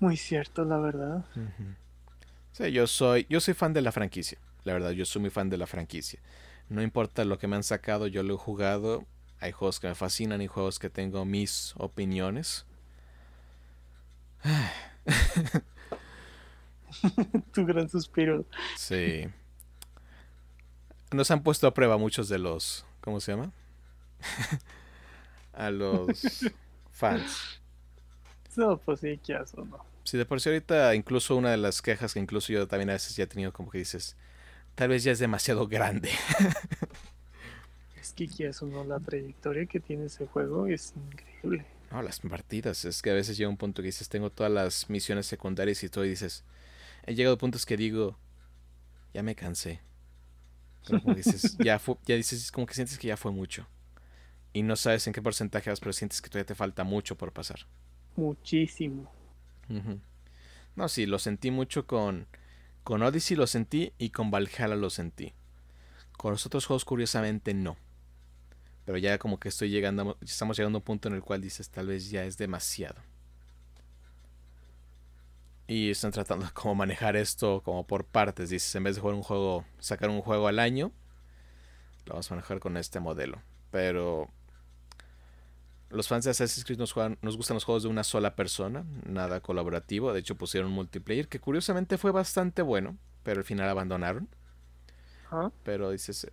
Muy cierto, la verdad. Sí, yo soy, yo soy fan de la franquicia. La verdad, yo soy muy fan de la franquicia. No importa lo que me han sacado, yo lo he jugado. Hay juegos que me fascinan y juegos que tengo mis opiniones. tu gran suspiro. Sí. Nos han puesto a prueba muchos de los. ¿Cómo se llama? a los fans. No, pues sí, qué o no. Sí, de por sí ahorita incluso una de las quejas que incluso yo también a veces ya he tenido como que dices, tal vez ya es demasiado grande. es que o no, la trayectoria que tiene ese juego es increíble. No, las partidas. Es que a veces llega un punto que dices, tengo todas las misiones secundarias y todo, y dices, he llegado a puntos que digo, ya me cansé. como dices, ya, fue, ya dices, como que sientes que ya fue mucho. Y no sabes en qué porcentaje vas, pero sientes que todavía te falta mucho por pasar. Muchísimo. No, sí, lo sentí mucho con, con Odyssey, lo sentí, y con Valhalla lo sentí. Con los otros juegos, curiosamente, no. Pero ya como que estoy llegando, estamos llegando a un punto en el cual dices, tal vez ya es demasiado. Y están tratando de cómo manejar esto como por partes. Dices, en vez de jugar un juego, sacar un juego al año, lo vamos a manejar con este modelo. Pero los fans de Assassin's Creed nos, nos gustan los juegos de una sola persona, nada colaborativo. De hecho, pusieron un multiplayer que curiosamente fue bastante bueno, pero al final abandonaron. Pero dices,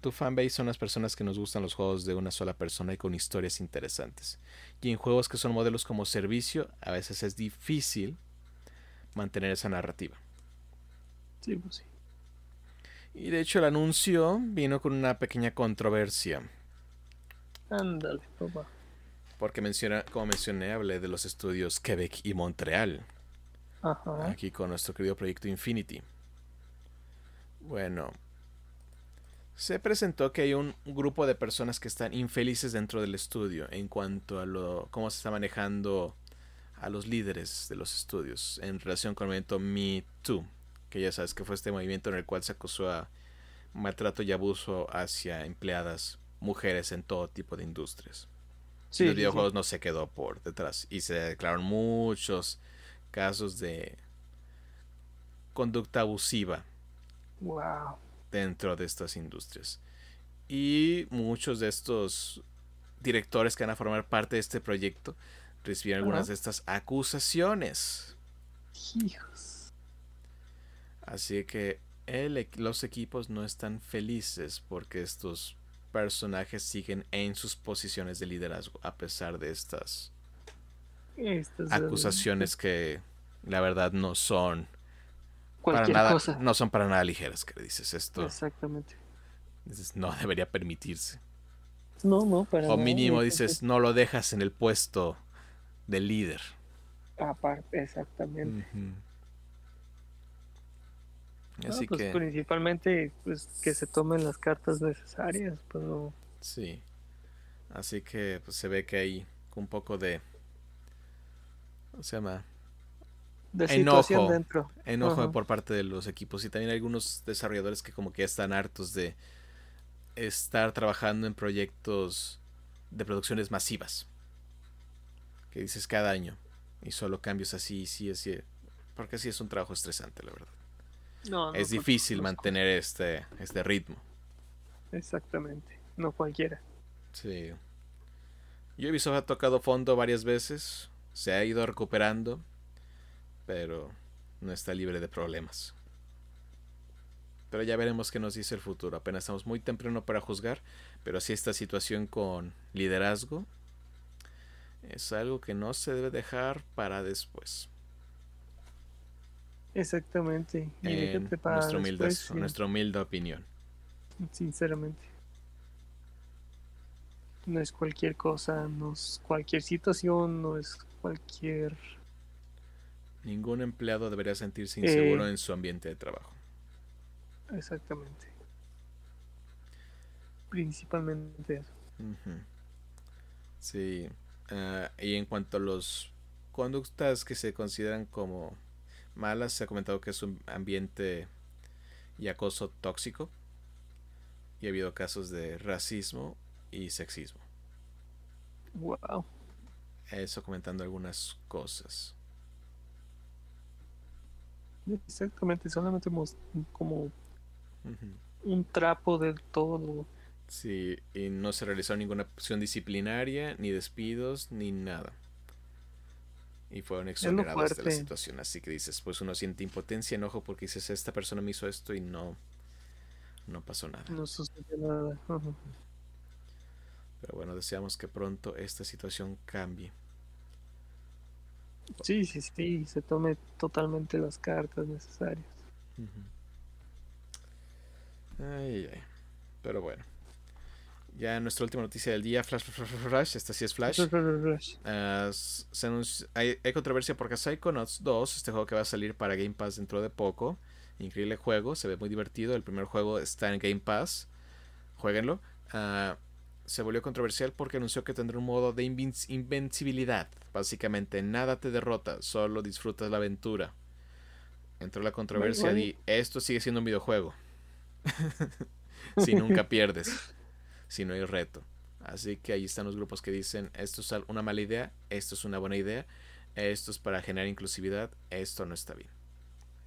tu fanbase son las personas que nos gustan los juegos de una sola persona y con historias interesantes. Y en juegos que son modelos como servicio, a veces es difícil mantener esa narrativa. Sí, pues sí. Y de hecho el anuncio vino con una pequeña controversia. Ándale, papá. Porque menciona, como mencioné, hablé de los estudios Quebec y Montreal. Ajá. Aquí con nuestro querido proyecto Infinity. Bueno, se presentó que hay un grupo de personas que están infelices dentro del estudio en cuanto a lo, cómo se está manejando a los líderes de los estudios en relación con el movimiento Me Too, que ya sabes que fue este movimiento en el cual se acusó a maltrato y abuso hacia empleadas mujeres en todo tipo de industrias. Sí, los videojuegos no se quedó por detrás y se declararon muchos casos de conducta abusiva. Wow dentro de estas industrias. Y muchos de estos directores que van a formar parte de este proyecto recibieron algunas de estas acusaciones. Hijos. Así que los equipos no están felices porque estos personajes siguen en sus posiciones de liderazgo a pesar de estas acusaciones que la verdad no son Cualquier nada, cosa. No son para nada ligeras, que le dices esto. Exactamente. Dices, no debería permitirse. No, no, para O mínimo dices, no lo dejas en el puesto de líder. Aparte, exactamente. Así pues que... Principalmente pues, que se tomen las cartas necesarias, pero... Sí. Así que pues, se ve que hay un poco de... ¿Cómo se llama? enojo, dentro. Enojo por parte de los equipos y también algunos desarrolladores que como que ya están hartos de estar trabajando en proyectos de producciones masivas. Que dices cada año y solo cambios así, sí, así. Porque así es un trabajo estresante, la verdad. No, es difícil mantener este, este ritmo. Exactamente, no cualquiera. Sí. Ubisoft ha tocado fondo varias veces, se ha ido recuperando pero no está libre de problemas. Pero ya veremos qué nos dice el futuro. Apenas estamos muy temprano para juzgar, Pero si esta situación con liderazgo es algo que no se debe dejar para después. Exactamente. en nuestra, humilde, nuestra humilde opinión. Sinceramente. No es cualquier cosa, no es cualquier situación, no es cualquier... Ningún empleado debería sentirse inseguro eh, en su ambiente de trabajo. Exactamente. Principalmente eso. Sí. Ah, y en cuanto a los conductas que se consideran como malas, se ha comentado que es un ambiente y acoso tóxico. Y ha habido casos de racismo y sexismo. Wow. Eso comentando algunas cosas. Exactamente, solamente como un trapo del todo. Sí, y no se realizó ninguna acción disciplinaria, ni despidos, ni nada. Y fueron exonerados de la situación. Así que dices, pues uno siente impotencia, enojo, porque dices, esta persona me hizo esto y no, no pasó nada. No sucedió nada. Pero bueno, deseamos que pronto esta situación cambie. Sí, sí, sí, se tome totalmente las cartas necesarias. Ay, ay. Pero bueno. Ya nuestra última noticia del día, Flash, Flash, Flash, esta sí es Flash. Ah, hay, hay, controversia porque Psychonauts 2, este juego que va a salir para Game Pass dentro de poco. Increíble juego, se ve muy divertido. El primer juego está en Game Pass. Jueguenlo. Uh, se volvió controversial porque anunció que tendrá un modo de invencibilidad. Básicamente, nada te derrota, solo disfrutas la aventura. Entró la controversia y esto sigue siendo un videojuego. si nunca pierdes, si no hay reto. Así que ahí están los grupos que dicen, esto es una mala idea, esto es una buena idea, esto es para generar inclusividad, esto no está bien.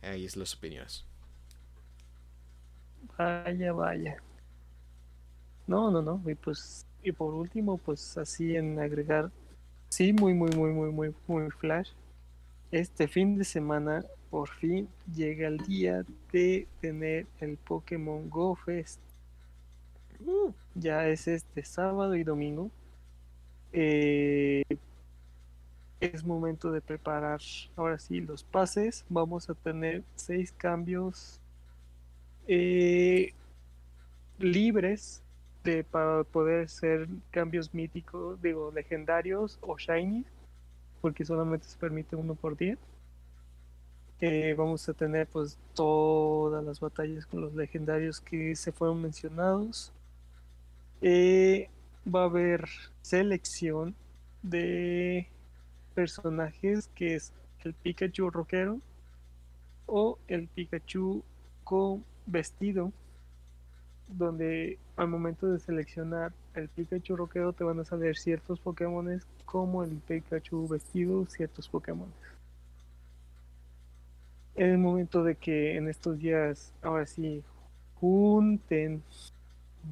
Ahí es las opiniones. Vaya, vaya. No, no, no. Y pues, y por último, pues así en agregar, sí, muy, muy, muy, muy, muy, muy flash. Este fin de semana, por fin, llega el día de tener el Pokémon Go Fest. Uh, ya es este sábado y domingo. Eh, es momento de preparar ahora sí los pases. Vamos a tener seis cambios eh, libres para poder ser cambios míticos, digo, legendarios o shiny, porque solamente se permite uno por día. Eh, vamos a tener pues todas las batallas con los legendarios que se fueron mencionados. Eh, va a haber selección de personajes que es el Pikachu rockero o el Pikachu con vestido donde al momento de seleccionar el Pikachu roqueo te van a salir ciertos Pokémon como el Pikachu vestido, ciertos Pokémon. En el momento de que en estos días, ahora sí, junten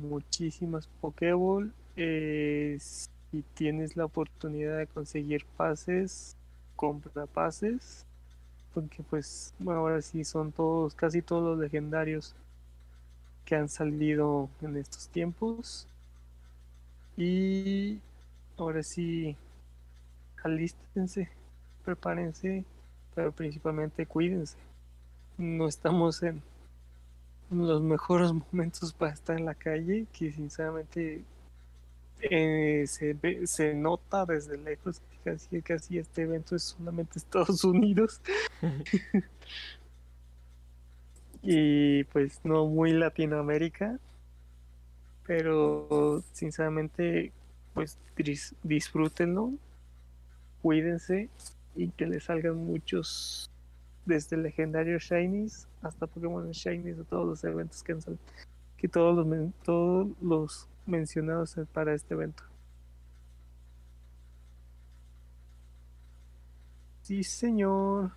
muchísimas Pokéball, eh, si tienes la oportunidad de conseguir pases, compra pases, porque pues ahora sí son todos, casi todos los legendarios que han salido en estos tiempos. Y ahora sí, alístense, prepárense, pero principalmente cuídense. No estamos en los mejores momentos para estar en la calle, que sinceramente eh, se, se nota desde lejos que casi, casi este evento es solamente Estados Unidos. y pues no muy Latinoamérica, pero sinceramente pues disfrútenlo, cuídense y que les salgan muchos desde legendarios shinies hasta Pokémon shinies de todos los eventos que han salido, que todos los todos los mencionados para este evento. Sí, señor.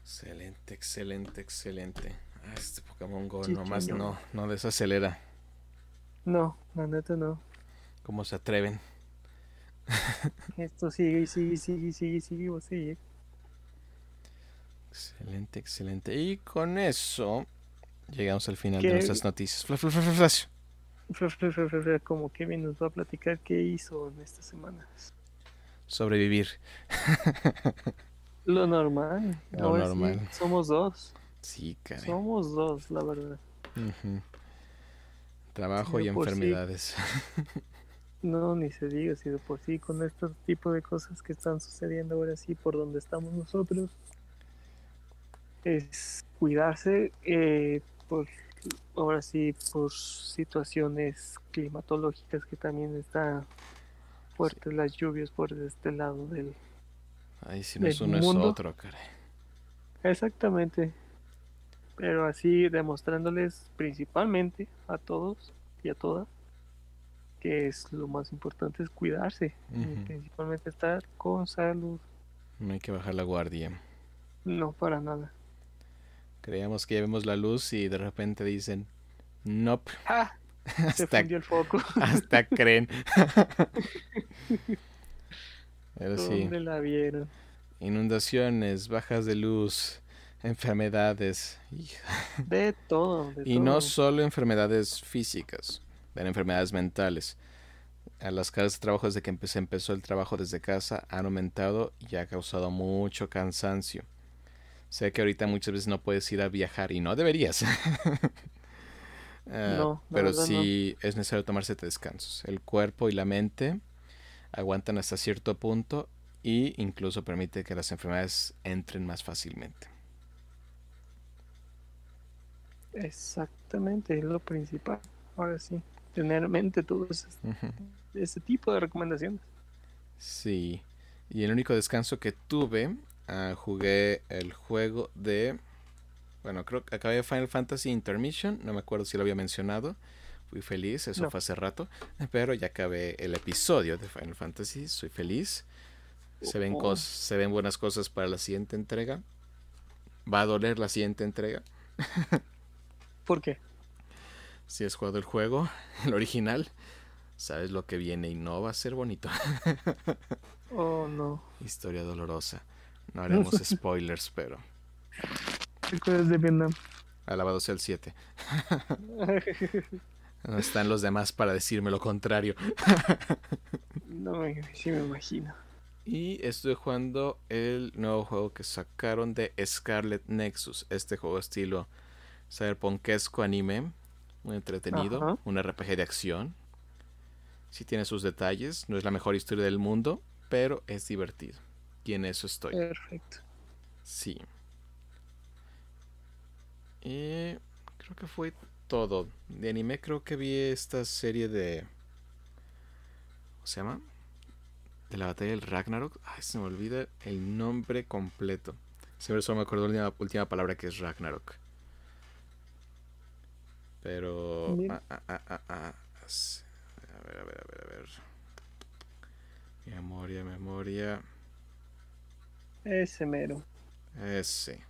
Excelente, excelente, excelente. Ah, este Pokémon Go nomás no, no desacelera. No, la neta no. ¿Cómo se atreven? Esto sigue, sigue, sigue, sigue, sigue, sigue. Excelente, excelente. Y con eso llegamos al final de nuestras noticias. Flash, flash, flash, como Kevin nos va a platicar qué hizo en estas semanas. Sobrevivir. Lo normal. Lo normal. somos dos. Sí, caray. Somos dos, la verdad. Trabajo y enfermedades. no, ni se diga, si de por sí con este tipo de cosas que están sucediendo ahora sí por donde estamos nosotros, es cuidarse, eh, por ahora sí por situaciones climatológicas que también está fuertes las lluvias por este lado del Ahí si no es uno es otro, caray. Exactamente. Pero así demostrándoles principalmente a todos y a todas que es lo más importante es cuidarse, principalmente estar con salud. No hay que bajar la guardia. No, para nada. Creíamos que ya vemos la luz y de repente dicen, nope. Ah, se fundió el foco. Hasta creen. Pero sí. ¿Dónde la vieron? Inundaciones, bajas de luz, enfermedades. De todo. y no solo enfermedades físicas, de enfermedades mentales. A las casas de trabajo desde que empecé, empezó el trabajo desde casa han aumentado y ha causado mucho cansancio. Sé que ahorita muchas veces no puedes ir a viajar y no deberías. Ah, pero sí es necesario tomarse descansos. El cuerpo y la mente aguantan hasta cierto punto y incluso permite que las enfermedades entren más fácilmente. Exactamente, es lo principal. Ahora sí, tener en mente todo ese, tipo de recomendaciones. Sí, y el único descanso que tuve Ah, jugué el juego de... Bueno, creo que acabé Final Fantasy Intermission, no me acuerdo si lo había mencionado. Fui feliz, eso fue hace rato, pero ya acabé el episodio de Final Fantasy, soy feliz. Se ven, oh. se ven buenas cosas para la siguiente entrega. Va a doler la siguiente entrega. ¿Por qué? Si has jugado el juego, el original, sabes lo que viene y no va a ser bonito. oh, no. Historia dolorosa. No haremos spoilers, pero. ¿Cuál de Vietnam? Alabado sea el 7. no están los demás para decirme lo contrario. no, sí me imagino. Y estoy jugando el nuevo juego que sacaron de Scarlet Nexus. Este juego estilo cyberpunkesco anime. Muy entretenido. Un RPG de acción. Sí tiene sus detalles. No es la mejor historia del mundo, pero es divertido. Y en eso estoy. Perfecto. Sí. Y creo que fue todo. De anime creo que vi esta serie de... ¿Cómo se llama? De la batalla del Ragnarok. Ay, se me olvida el nombre completo. Siempre solo me acuerdo la última, palabra que es Ragnarok. Pero... Ah, ah, ah, ah, A ver, a ver, a ver, a ver. Memoria, memoria. Ese mero. Ese.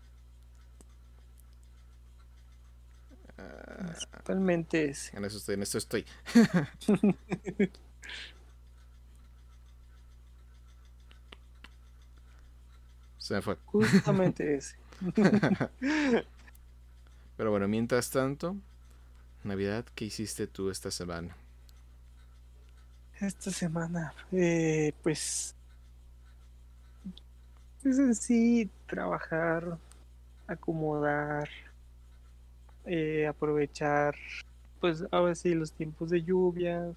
Principalmente ese. En eso estoy, en esto estoy. Se me fue. Justamente ese. Pero bueno, mientras tanto, Navidad, ¿qué hiciste tú esta semana? Esta semana, eh, pues es en sí trabajar, acomodar, eh, aprovechar, pues ahora sí los tiempos de lluvia.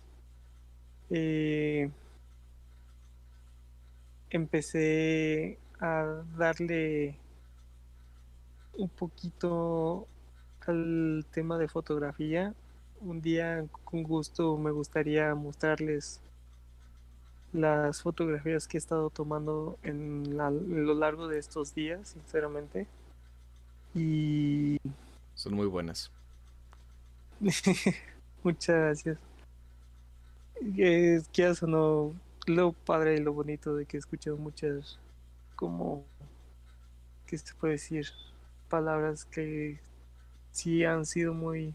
Eh, empecé a darle un poquito al tema de fotografía. Un día con gusto me gustaría mostrarles las fotografías que he estado tomando en, lo largo de estos días, sinceramente. Y... Son muy buenas. Muchas gracias. Es que eso no lo padre y lo bonito de que he escuchado muchas como que se puede decir palabras que sí han sido muy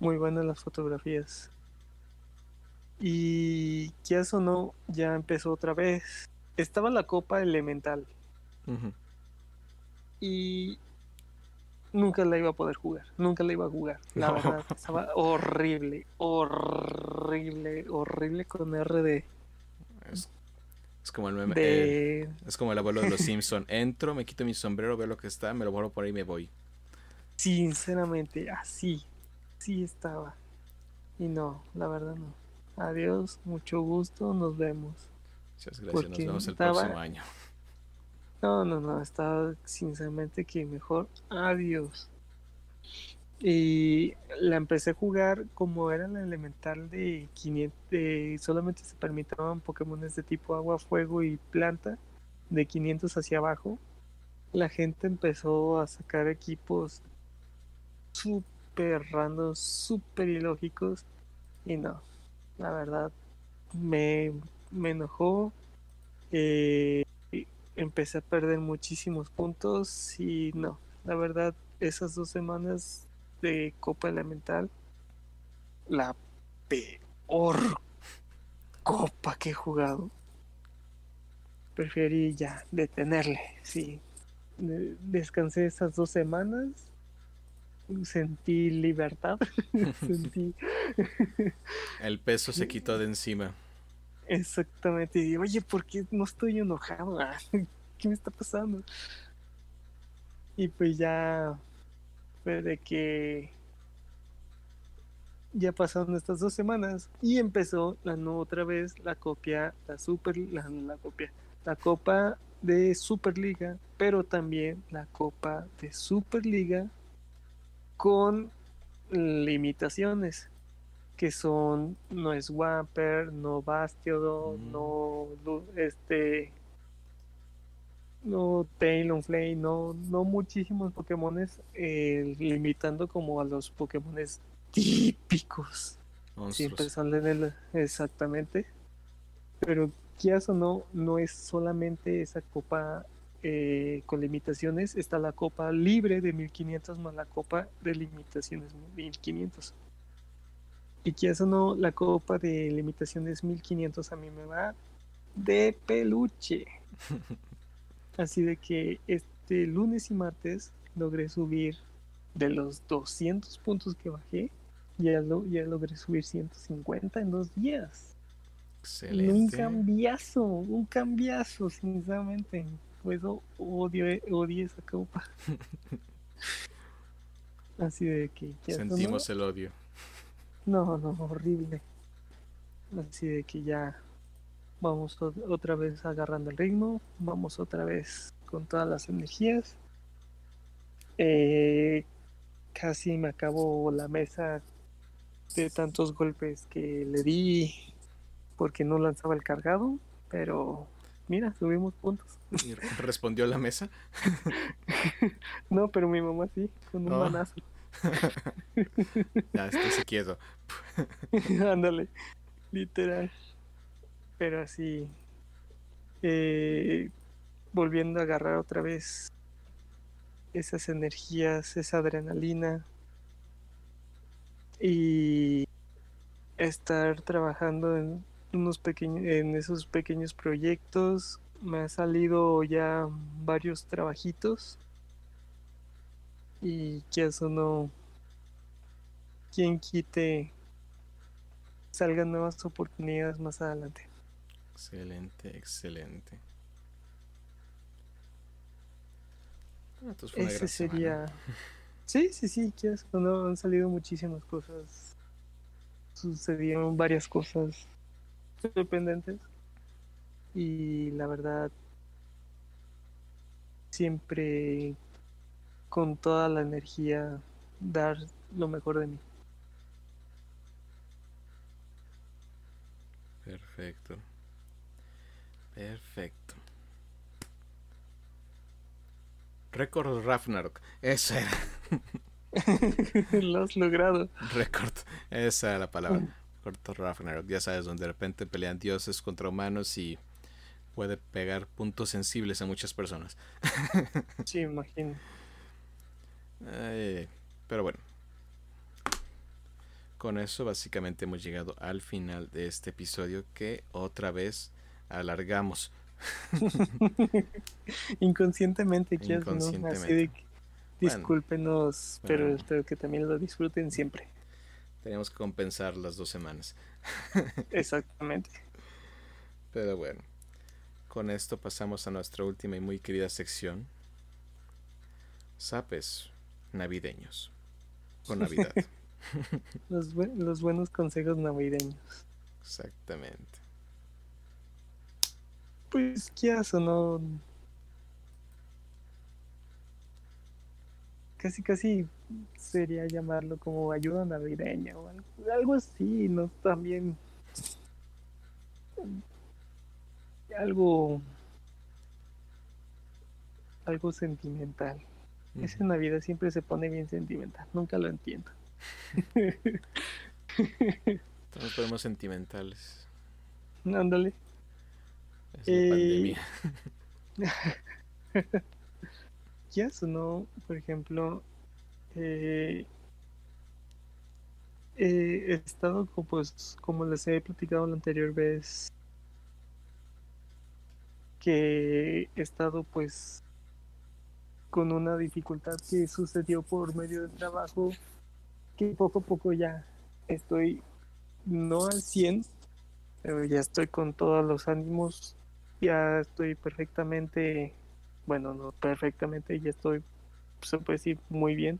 muy buenas las fotografías y ya eso no, ya empezó otra vez. Estaba la copa elemental. Y nunca la iba a poder jugar, nunca la iba a jugar. La verdad, estaba horrible, horrible, horrible con RD. Es, es como el meme. es como el abuelo de los Simpson. Entro, me quito mi sombrero, veo lo que está, me lo vuelvo por ahí y me voy. Sinceramente, así, sí estaba. Y no, la verdad no. Adiós, mucho gusto, nos vemos. Muchas gracias, nos vemos el próximo año. No, no, no, estaba sinceramente que mejor adiós. Y la empecé a jugar como era la elemental de 500, solamente se permitían Pokémon de tipo agua, fuego y planta, de 500 hacia abajo. La gente empezó a sacar equipos súper random, súper ilógicos. Y no, la verdad, me, me enojó. Eh, empecé a perder muchísimos puntos y no, la verdad, esas dos semanas de Copa Elemental, la peor copa que he jugado. Preferí ya detenerle, sí. Descansé esas dos semanas, sentí libertad, sentí... El peso se quitó de encima. Exactamente. Y oye, ¿por qué no estoy enojado? ¿Qué me está pasando? Y pues ya fue de que ya pasaron estas dos semanas y empezó la no otra vez la copia, la super, la, la copia, la copa de Superliga, pero también la copa de Superliga con limitaciones que son no es Wamper, no Bastiodon, mm. no este no Talonflame, no no muchísimos Pokémones eh, limitando como a los Pokémones típicos. Siempre salen el, exactamente. Pero quieras o no, no es solamente esa copa eh, con limitaciones, está la copa libre de 1500 más la copa de limitaciones 1500. Y que eso no, la copa de limitaciones 1500 a mí me va de peluche. Así de que este lunes y martes logré subir de los 200 puntos que bajé, ya, lo, ya logré subir 150 en dos días. Excelente. Un cambiazo, un cambiazo, sinceramente. Pues odio, odio esa copa. Así de que... Sentimos el odio. No, no, horrible. Así de que ya vamos otra vez agarrando el ritmo, vamos otra vez con todas las energías. Eh, casi me acabo la mesa de tantos golpes que le di porque no lanzaba el cargado, pero mira, subimos puntos. ¿Y respondió la mesa? no, pero mi mamá sí, con un oh. manazo. ya, se quieto. Ándale, literal. Pero así, eh, volviendo a agarrar otra vez esas energías, esa adrenalina y estar trabajando en unos pequeños en esos pequeños proyectos me ha salido ya varios trabajitos y que eso no quien quite salgan nuevas oportunidades más adelante. Excelente, excelente. Ah, Ese sería. Sí, sí, sí, que no han salido muchísimas cosas. Sucedieron varias cosas sorprendentes. Y la verdad, siempre con toda la energía dar lo mejor de mí. Perfecto. Perfecto. Récord Ragnarok. Eso era. lo has logrado. Récord. Esa era la palabra. Récord Ragnarok. Ya sabes, donde de repente pelean dioses contra humanos y puede pegar puntos sensibles a muchas personas. sí, imagino. pero bueno. Con eso básicamente hemos llegado al final de este episodio que otra vez alargamos. Inconscientemente, Inconscientemente. Discúlpenos, pero espero que también lo disfruten siempre. Tenemos que compensar las dos semanas. Exactamente. Pero bueno, con esto pasamos a nuestra última y muy querida sección. Sapes navideños. Con Navidad. los, los buenos consejos navideños. Exactamente. Pues, ¿qué o no? Casi, casi sería llamarlo como ayuda navideña o algo, así, ¿no? También algo algo sentimental. Esa Navidad siempre se pone bien sentimental, nunca lo entiendo. Todos podemos sentimentales. Ándale. Es la pandemia. ya sonó, por ejemplo, eh, he estado, pues, como les he platicado la anterior vez, que he estado, pues, con una dificultad que sucedió por medio del trabajo, que poco a poco ya estoy, no al 100, pero ya estoy con todos los ánimos, ya estoy perfectamente, bueno, no perfectamente, ya estoy, se puede decir, muy bien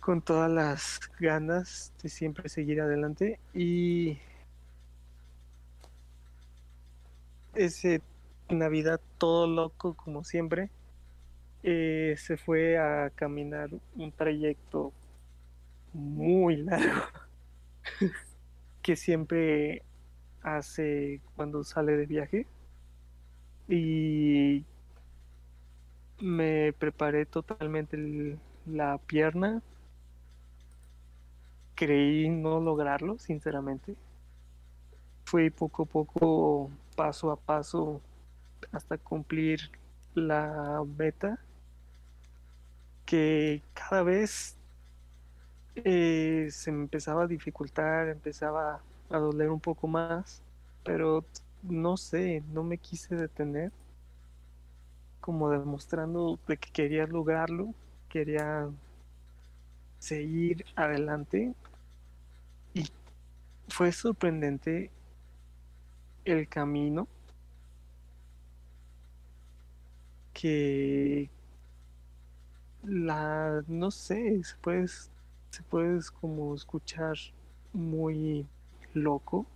con todas las ganas de siempre seguir adelante y ese Navidad todo loco como siempre eh, se fue a caminar un trayecto muy largo que siempre hace cuando sale de viaje y me preparé totalmente la pierna creí no lograrlo, sinceramente. Fui poco a poco, paso a paso, hasta cumplir la meta, que cada vez eh, se empezaba a dificultar, empezaba a doler un poco más, pero no sé, no me quise detener, como demostrando de que quería lograrlo, quería seguir adelante. Fue sorprendente el camino que la no sé se puede se puede como escuchar muy loco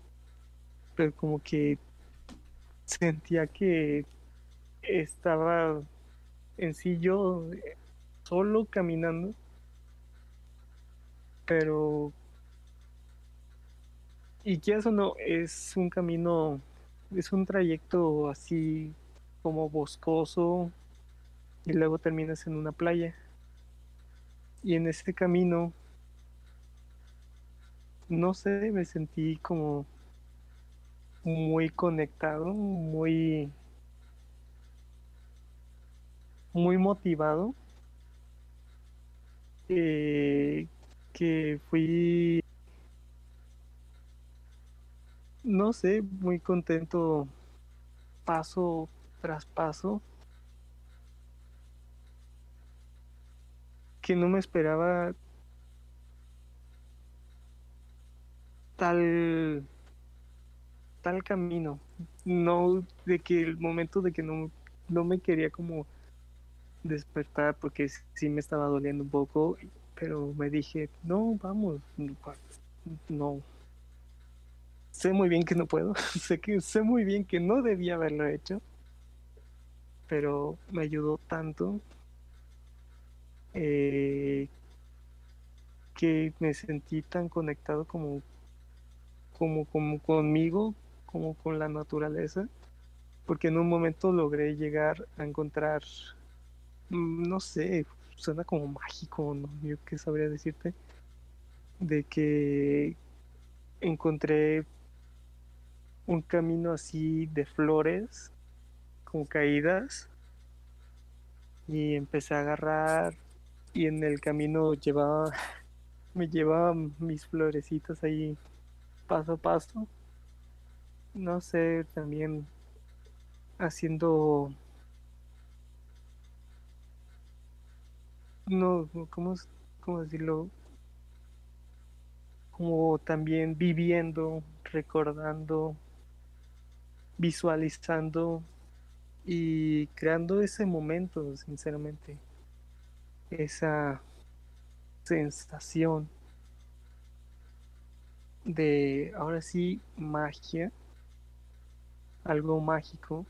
pero como que sentía que estaba en sí yo solo caminando pero y que eso no, es un camino, es un trayecto así como boscoso y luego terminas en una playa. Y en ese camino, no sé, me sentí como muy conectado, muy muy motivado eh, que fui no sé, muy contento paso tras paso. Que no me esperaba tal tal camino. No de que el momento de que no, no me quería como despertar porque sí me estaba doliendo un poco, pero me dije, no, vamos, no, sé muy bien que no puedo, sé que sé muy bien que no debía haberlo hecho, pero me ayudó tanto eh, que me sentí tan conectado como, como, como conmigo, como con la naturaleza, porque en un momento logré llegar a encontrar, mm, no sé, suena como mágico, ¿no? Yo qué sabría decirte, de que encontré un camino así de flores, como caídas, y empecé a agarrar y en el camino llevaba, me llevaba mis florecitas ahí paso a paso. No sé, también haciendo no, ¿cómo, cómo decirlo? Como también viviendo, recordando, visualizando y creando ese momento, sinceramente. Esa sensación de, ahora sí, magia, algo mágico,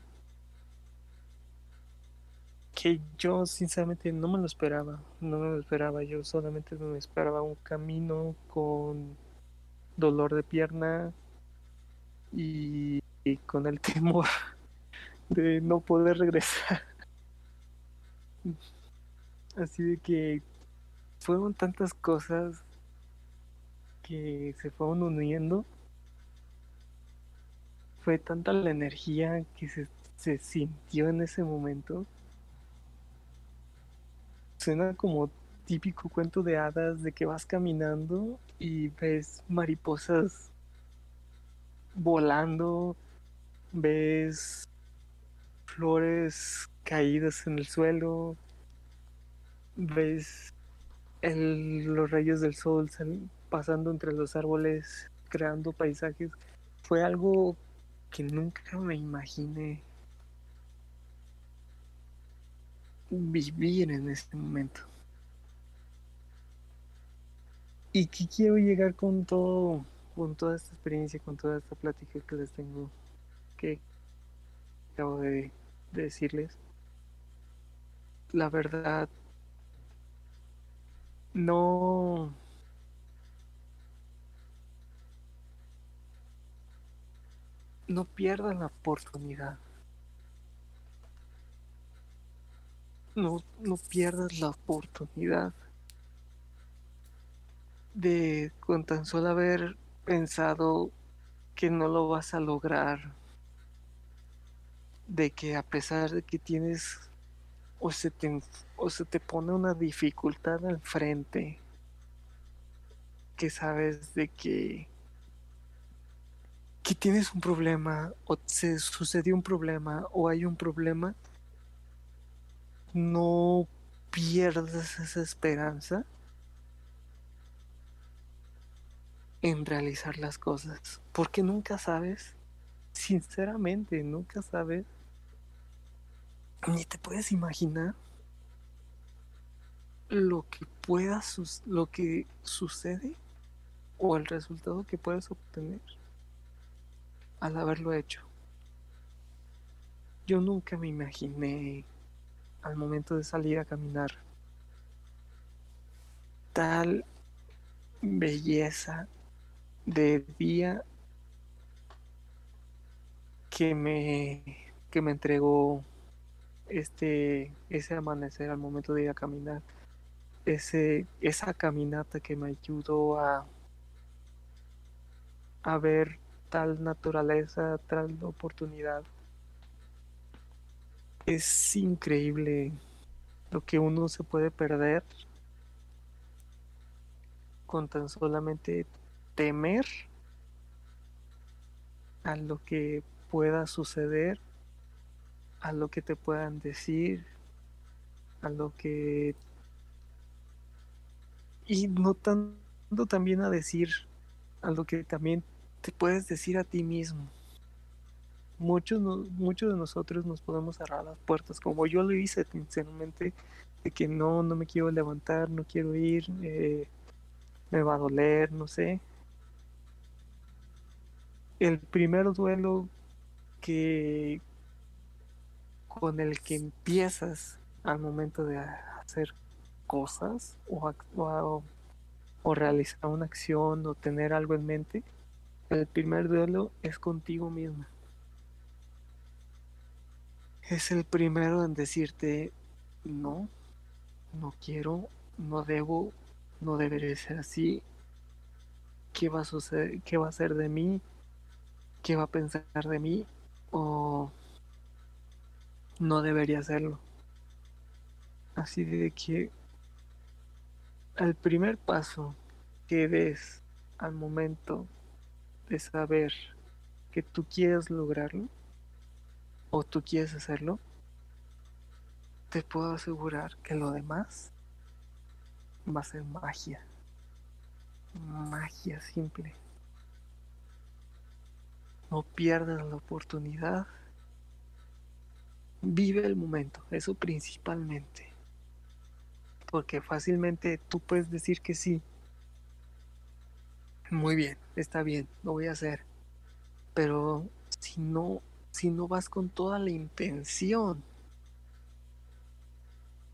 que yo sinceramente no me lo esperaba, no me lo esperaba, yo solamente me esperaba un camino con dolor de pierna y, y con el temor de no poder regresar. Así de que fueron tantas cosas que se fueron uniendo. Fue tanta la energía que se, se sintió en ese momento. Suena como típico cuento de hadas de que vas caminando y ves mariposas volando, ves flores caídas en el suelo, ves el, los rayos del sol pasando entre los árboles, creando paisajes. Fue algo que nunca me imaginé vivir en este momento. Y que quiero llegar con todo, con toda esta experiencia, con toda esta plática que les tengo, que acabo de decirles. La verdad, no no la oportunidad. No, no pierdas la oportunidad de con tan solo haber pensado que no lo vas a lograr, de que a pesar de que tienes o se te, o se te pone una dificultad al frente, que sabes de que que tienes un problema o se sucedió un problema o hay un problema, no pierdas esa esperanza en realizar las cosas, porque nunca sabes, sinceramente, nunca sabes, ni te puedes imaginar lo que pueda lo que sucede o el resultado que puedes obtener al haberlo hecho. Yo nunca me imaginé al momento de salir a caminar tal belleza de día que me que me entregó este ese amanecer al momento de ir a caminar ese esa caminata que me ayudó a a ver tal naturaleza, tal oportunidad. Es increíble lo que uno se puede perder con tan solamente temer a lo que pueda suceder, a lo que te puedan decir, a lo que... Y no tanto también a decir, a lo que también te puedes decir a ti mismo. Muchos, muchos de nosotros nos podemos cerrar las puertas, como yo lo hice sinceramente, de que no, no me quiero levantar, no quiero ir, eh, me va a doler, no sé. El primer duelo que con el que empiezas al momento de hacer cosas o, o, o realizar una acción o tener algo en mente el primer duelo es contigo misma. Es el primero en decirte, no, no quiero, no debo, no debería ser así. ¿Qué va a suceder? ¿Qué va a ser de mí? ¿Qué va a pensar de mí? O no debería hacerlo. Así de que al primer paso que des al momento de saber que tú quieres lograrlo o tú quieres hacerlo, te puedo asegurar que lo demás va a ser magia. Magia simple. No pierdas la oportunidad. Vive el momento, eso principalmente. Porque fácilmente tú puedes decir que sí. Muy bien, está bien, lo voy a hacer. Pero si no, si no vas con toda la intención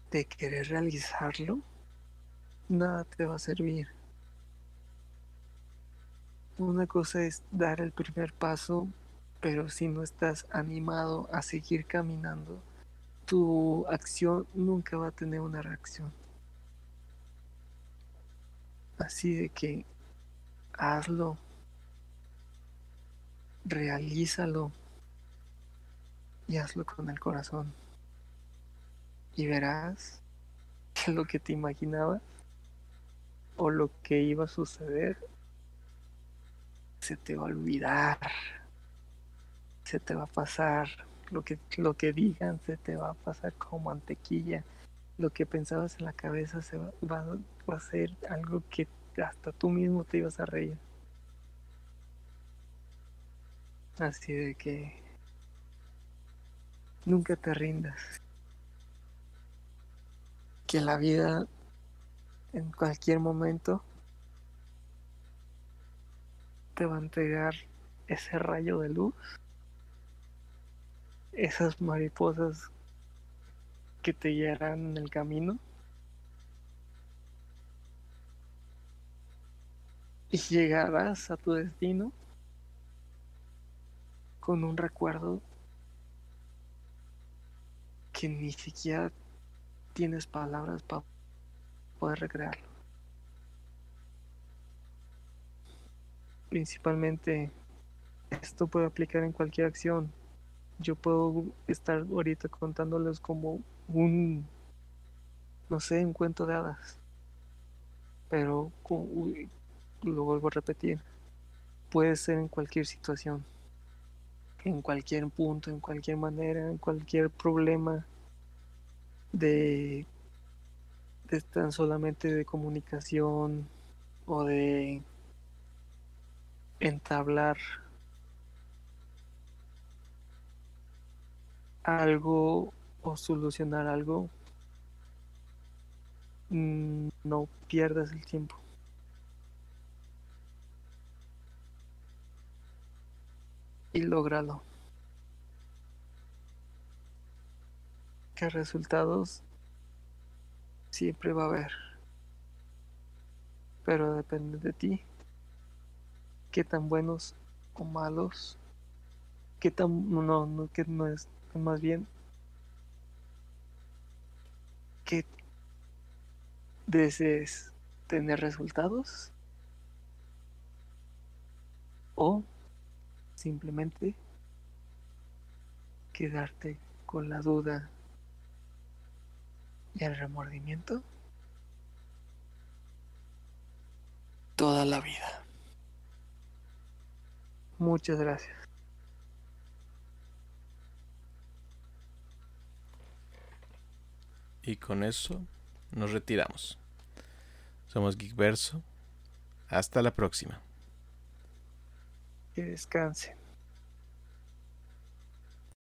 de querer realizarlo, nada te va a servir. Una cosa es dar el primer paso, pero si no estás animado a seguir caminando, tu acción nunca va a tener una reacción. Así de que hazlo, realízalo y hazlo con el corazón. Y verás que lo que te imaginabas o lo que iba a suceder se te va a olvidar, se te va a pasar, lo que, lo que digan se te va a pasar como mantequilla, lo que pensabas en la cabeza se va, va a ser algo que hasta tú mismo te ibas a reír. Así de que nunca te rindas. Que la vida en cualquier momento te va a entregar ese rayo de luz, esas mariposas que te guiarán en el camino. Y llegarás a tu destino con un recuerdo que ni siquiera tienes palabras para poder recrearlo. Principalmente esto puede aplicar en cualquier acción. Yo puedo estar ahorita contándoles como un, no sé, un cuento de hadas. Pero lo vuelvo a repetir. Puede ser en cualquier situación. En cualquier punto, en cualquier manera, en cualquier problema de de tan solamente de comunicación o de entablar algo o solucionar algo, mm, no pierdas el tiempo. Y lógralo. ¿Qué resultados siempre va a haber. Pero depende de ti. Qué tan buenos o malos. Qué tan. No, no, que no es. Más bien. Que desees tener resultados. O simplemente quedarte con la duda y el remordimiento toda la vida. Muchas gracias. Y con eso nos retiramos. Somos Geekverso. Hasta la próxima. Que descansen.